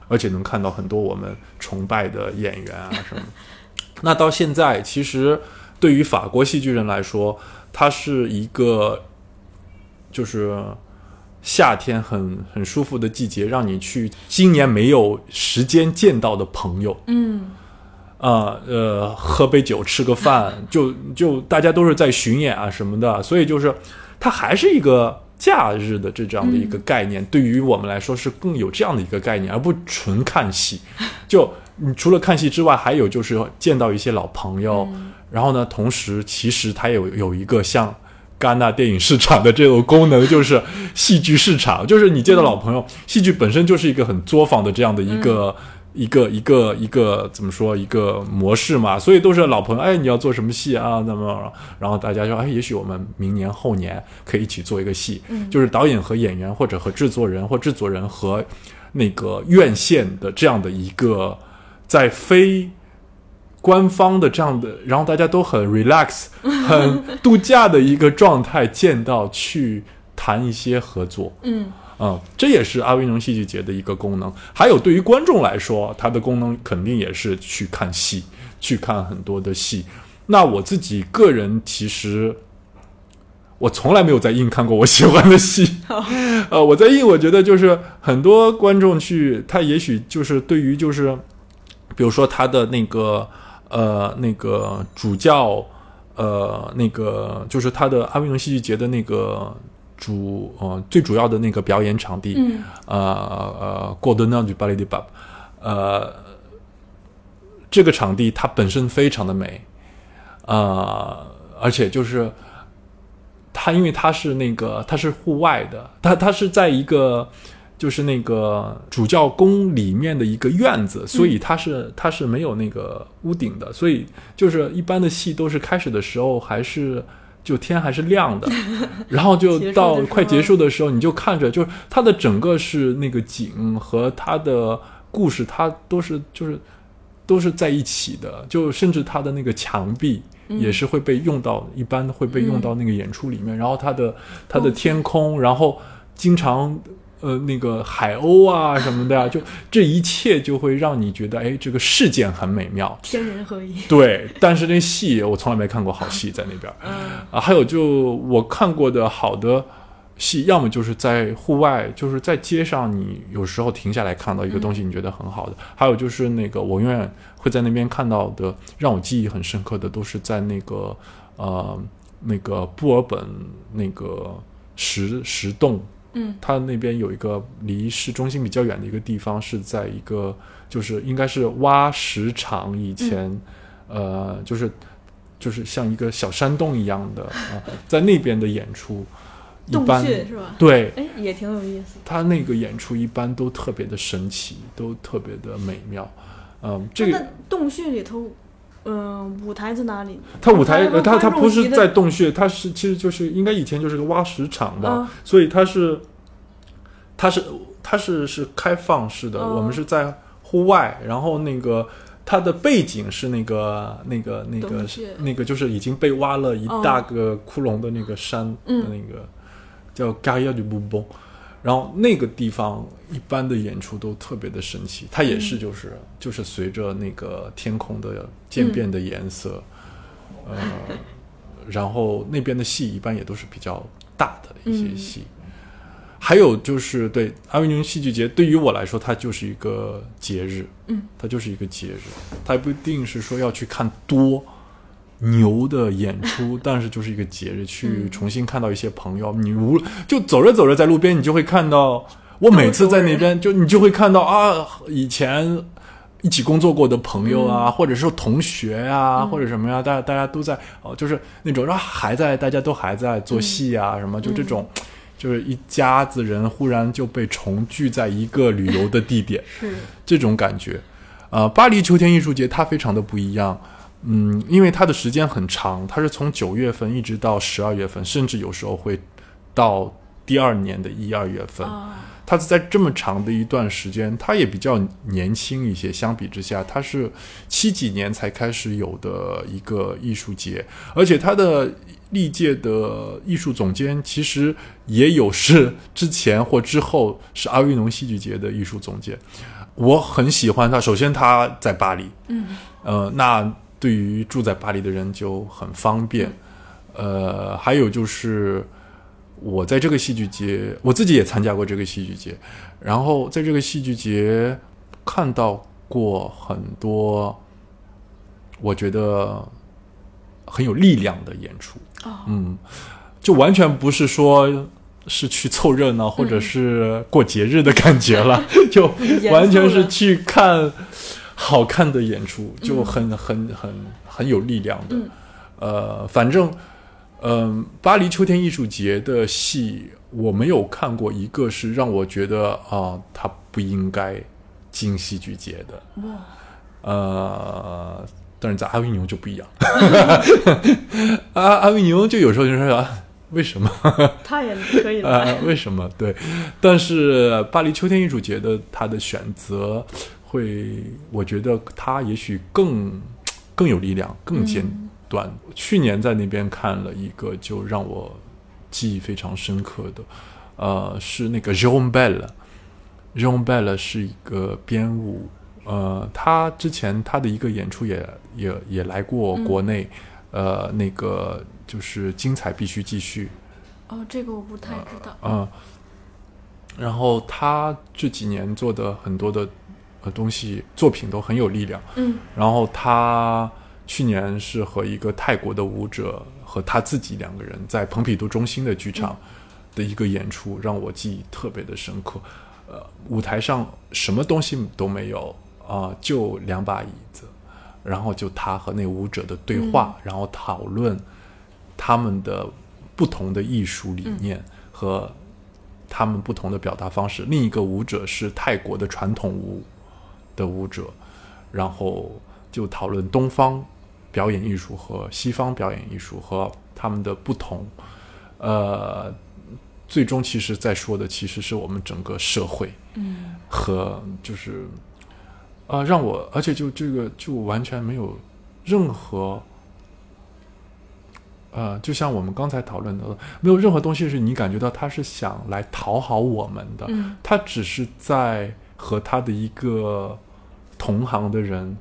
而且能看到很多我们崇拜的演员啊什么。那到现在，其实对于法国戏剧人来说，它是一个就是夏天很很舒服的季节，让你去今年没有时间见到的朋友，嗯啊呃，喝杯酒，吃个饭，就就大家都是在巡演啊什么的，所以就是它还是一个假日的这这样的一个概念，对于我们来说是更有这样的一个概念，而不纯看戏。就你除了看戏之外，还有就是见到一些老朋友，然后呢，同时其实它有有一个像。戛纳电影市场的这种功能就是戏剧市场，就是你见到老朋友，戏剧本身就是一个很作坊的这样的一个、一个一个一个怎么说一个模式嘛，所以都是老朋友，哎，你要做什么戏啊？那么，然后大家说，哎，也许我们明年后年可以一起做一个戏，嗯就是导演和演员，或者和制作人，或制作人和那个院线的这样的一个在非官方的这样的，然后大家都很 relax、很度假的一个状态见到去谈一些合作。嗯嗯，这也是阿维农戏剧节的一个功能。还有对于观众来说，它的功能肯定也是去看戏，去看很多的戏。那我自己个人其实，我从来没有在映看过我喜欢的戏。呃，我在映，我觉得就是很多观众去，他也许就是对于就是，比如说他的那个呃那个主教呃那个就是他的阿维农戏剧节的那个主呃最主要的那个表演场地，嗯呃呃 g o r d o n a du Ballet de Bab，呃，这个场地它本身非常的美，呃，而且就是它因为它是那个它是户外的，它它是在一个就是那个主教宫里面的一个院子，所以它是它是没有那个屋顶的，所以就是一般的戏都是开始的时候还是。就天还是亮的，然后就到快结束的时候，你就看着，就是它的整个是那个景和它的故事，它都是就是都是在一起的，就甚至它的那个墙壁也是会被用到，一般会被用到那个演出里面。然后它的它的天空，然后经常呃那个海鸥啊什么的呀，就这一切就会让你觉得，哎，这个事件很美妙。天人合一。对，但是那戏我从来没看过好戏在那边儿。啊，还有就我看过的好的戏，要么就是在户外，就是在街上，你有时候停下来看到一个东西，你觉得很好的；还有就是那个我永远会在那边看到的，让我记忆很深刻的，都是在那个呃那个布尔本那个石石洞。嗯，它那边有一个离市中心比较远的一个地方，是在一个就是应该是挖石场以前，呃，就是就是像一个小山洞一样的啊、在那边的演出，一洞般穴是吧？对哎，也挺有意思。他那个演出一般都特别的神奇，都特别的美妙。嗯，这个洞穴里头，嗯、舞台在哪里？它舞台，它它不是在洞穴，它是其实就是应该以前就是个挖石场吧，嗯所以它是它是它是是开放式的，嗯我们是在户外，然后那个它的背景是那个那个那个那个就是已经被挖了一大个窟窿的那个山，嗯那个叫 g a i a du Bourbon。然后那个地方一般的演出都特别的神奇，它也是就是、就是随着那个天空的渐变的颜色，呃，然后那边的戏一般也都是比较大的一些戏。还有就是对阿维尼翁戏剧节，对于我来说，它就是一个节日，嗯，它就是一个节日，它也不一定是说要去看多牛的演出，但是就是一个节日，去重新看到一些朋友。你无就走着走着在路边，你就会看到，我每次在那边就你就会看到啊，以前一起工作过的朋友啊，或者是同学啊，或者什么呀，大家大家都在哦，就是那种啊还在，大家都还在做戏啊，什么就这种。就是一家子人忽然就被重聚在一个旅游的地点，是这种感觉。呃，巴黎秋天艺术节它非常的不一样，嗯，因为它的时间很长，它是从九月份一直到十二月份，甚至有时候会到第二年的一二月份。啊，它是在这么长的一段时间，它也比较年轻一些。相比之下，它是七几年才开始有的一个艺术节，而且它的历届的艺术总监其实也有是之前或之后是阿维农戏剧节的艺术总监。我很喜欢他，首先他在巴黎，嗯，呃，那对于住在巴黎的人就很方便。呃，还有就是我在这个戏剧节，我自己也参加过这个戏剧节，然后在这个戏剧节看到过很多我觉得很有力量的演出。哦嗯，就完全不是说是去凑热闹或者是过节日的感觉了，就完全是去看好看的演出，就很很很很有力量的。嗯呃，反正，嗯、巴黎秋天艺术节的戏我没有看过一个是让我觉得啊，它不应该进戏剧节的。哇，呃，但是在阿维尼翁就不一样，阿阿维尼翁就有时候就说啊，为什么？他也可以，啊，为什么？对，但是巴黎秋天艺术节的他的选择会，我觉得他也许更更有力量，更尖端。去年在那边看了一个，就让我记忆非常深刻的，呃，是那个 Jean Bell。Jean Bell 是一个编舞，呃，他之前他的一个演出也也也来过国内，呃，那个就是精彩必须继续，哦，这个我不太知道，嗯，然后他这几年做的很多的呃东西作品都很有力量。嗯然后他去年是和一个泰国的舞者和他自己两个人在蓬皮杜中心的剧场的一个演出，让我记忆特别的深刻。呃，舞台上什么东西都没有啊、就两把椅子，然后就他和那舞者的对话，然后讨论他们的不同的艺术理念和他们不同的表达方式。另一个舞者是泰国的传统舞的舞者，然后就讨论东方表演艺术和西方表演艺术和他们的不同。呃，最终其实在说的其实是我们整个社会嗯和就是啊、让我而且就这个就完全没有任何。呃，就像我们刚才讨论的，没有任何东西是你感觉到他是想来讨好我们的，嗯他只是在和他的一个同行的人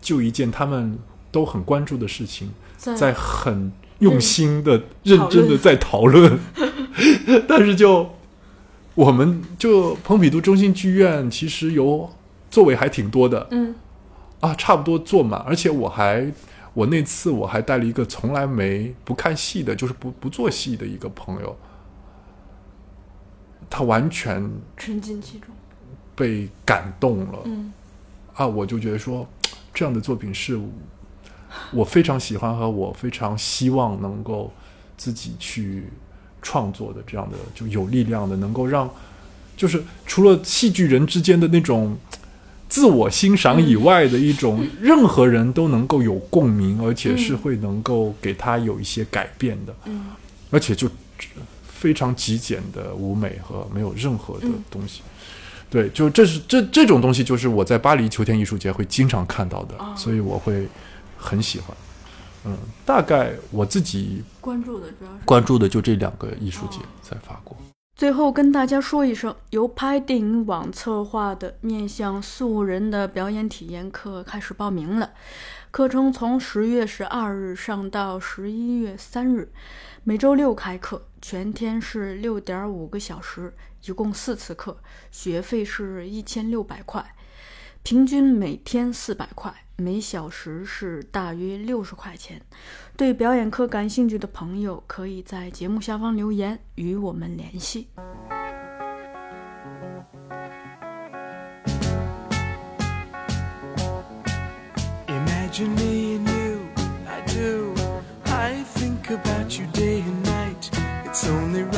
就一件他们都很关注的事情，在在很用心的、认真的在讨论，但是就我们就蓬皮杜中心剧院其实有座位还挺多的。嗯。啊，差不多坐满，而且我还。我那次我还带了一个从来没不看戏的，就是不不做戏的一个朋友，他完全沉浸其中，被感动了，嗯啊，我就觉得说，这样的作品是我非常喜欢和我非常希望能够自己去创作的，这样的就有力量的，能够让就是除了戏剧人之间的那种自我欣赏以外的一种，任何人都能够有共鸣，而且是会能够给他有一些改变的，嗯。而且就非常极简的舞美和没有任何的东西。对，就这是这这种东西，就是我在巴黎秋天艺术节会经常看到的，哦所以我会很喜欢。嗯，大概我自己关注的主要是关注的就这两个艺术节在法国。最后跟大家说一声，由拍电影网策划的面向素人的表演体验课开始报名了。课程从十月十二日上到十一月三日，每周六开课，全天是六点五个小时，一共四次课，学费是一千六百块，平均每天四百块，每小时是大约六十块钱。对表演课感兴趣的朋友，可以在节目下方留言与我们联系。Imagine me and you, I do. I think about you day and night. It's only right.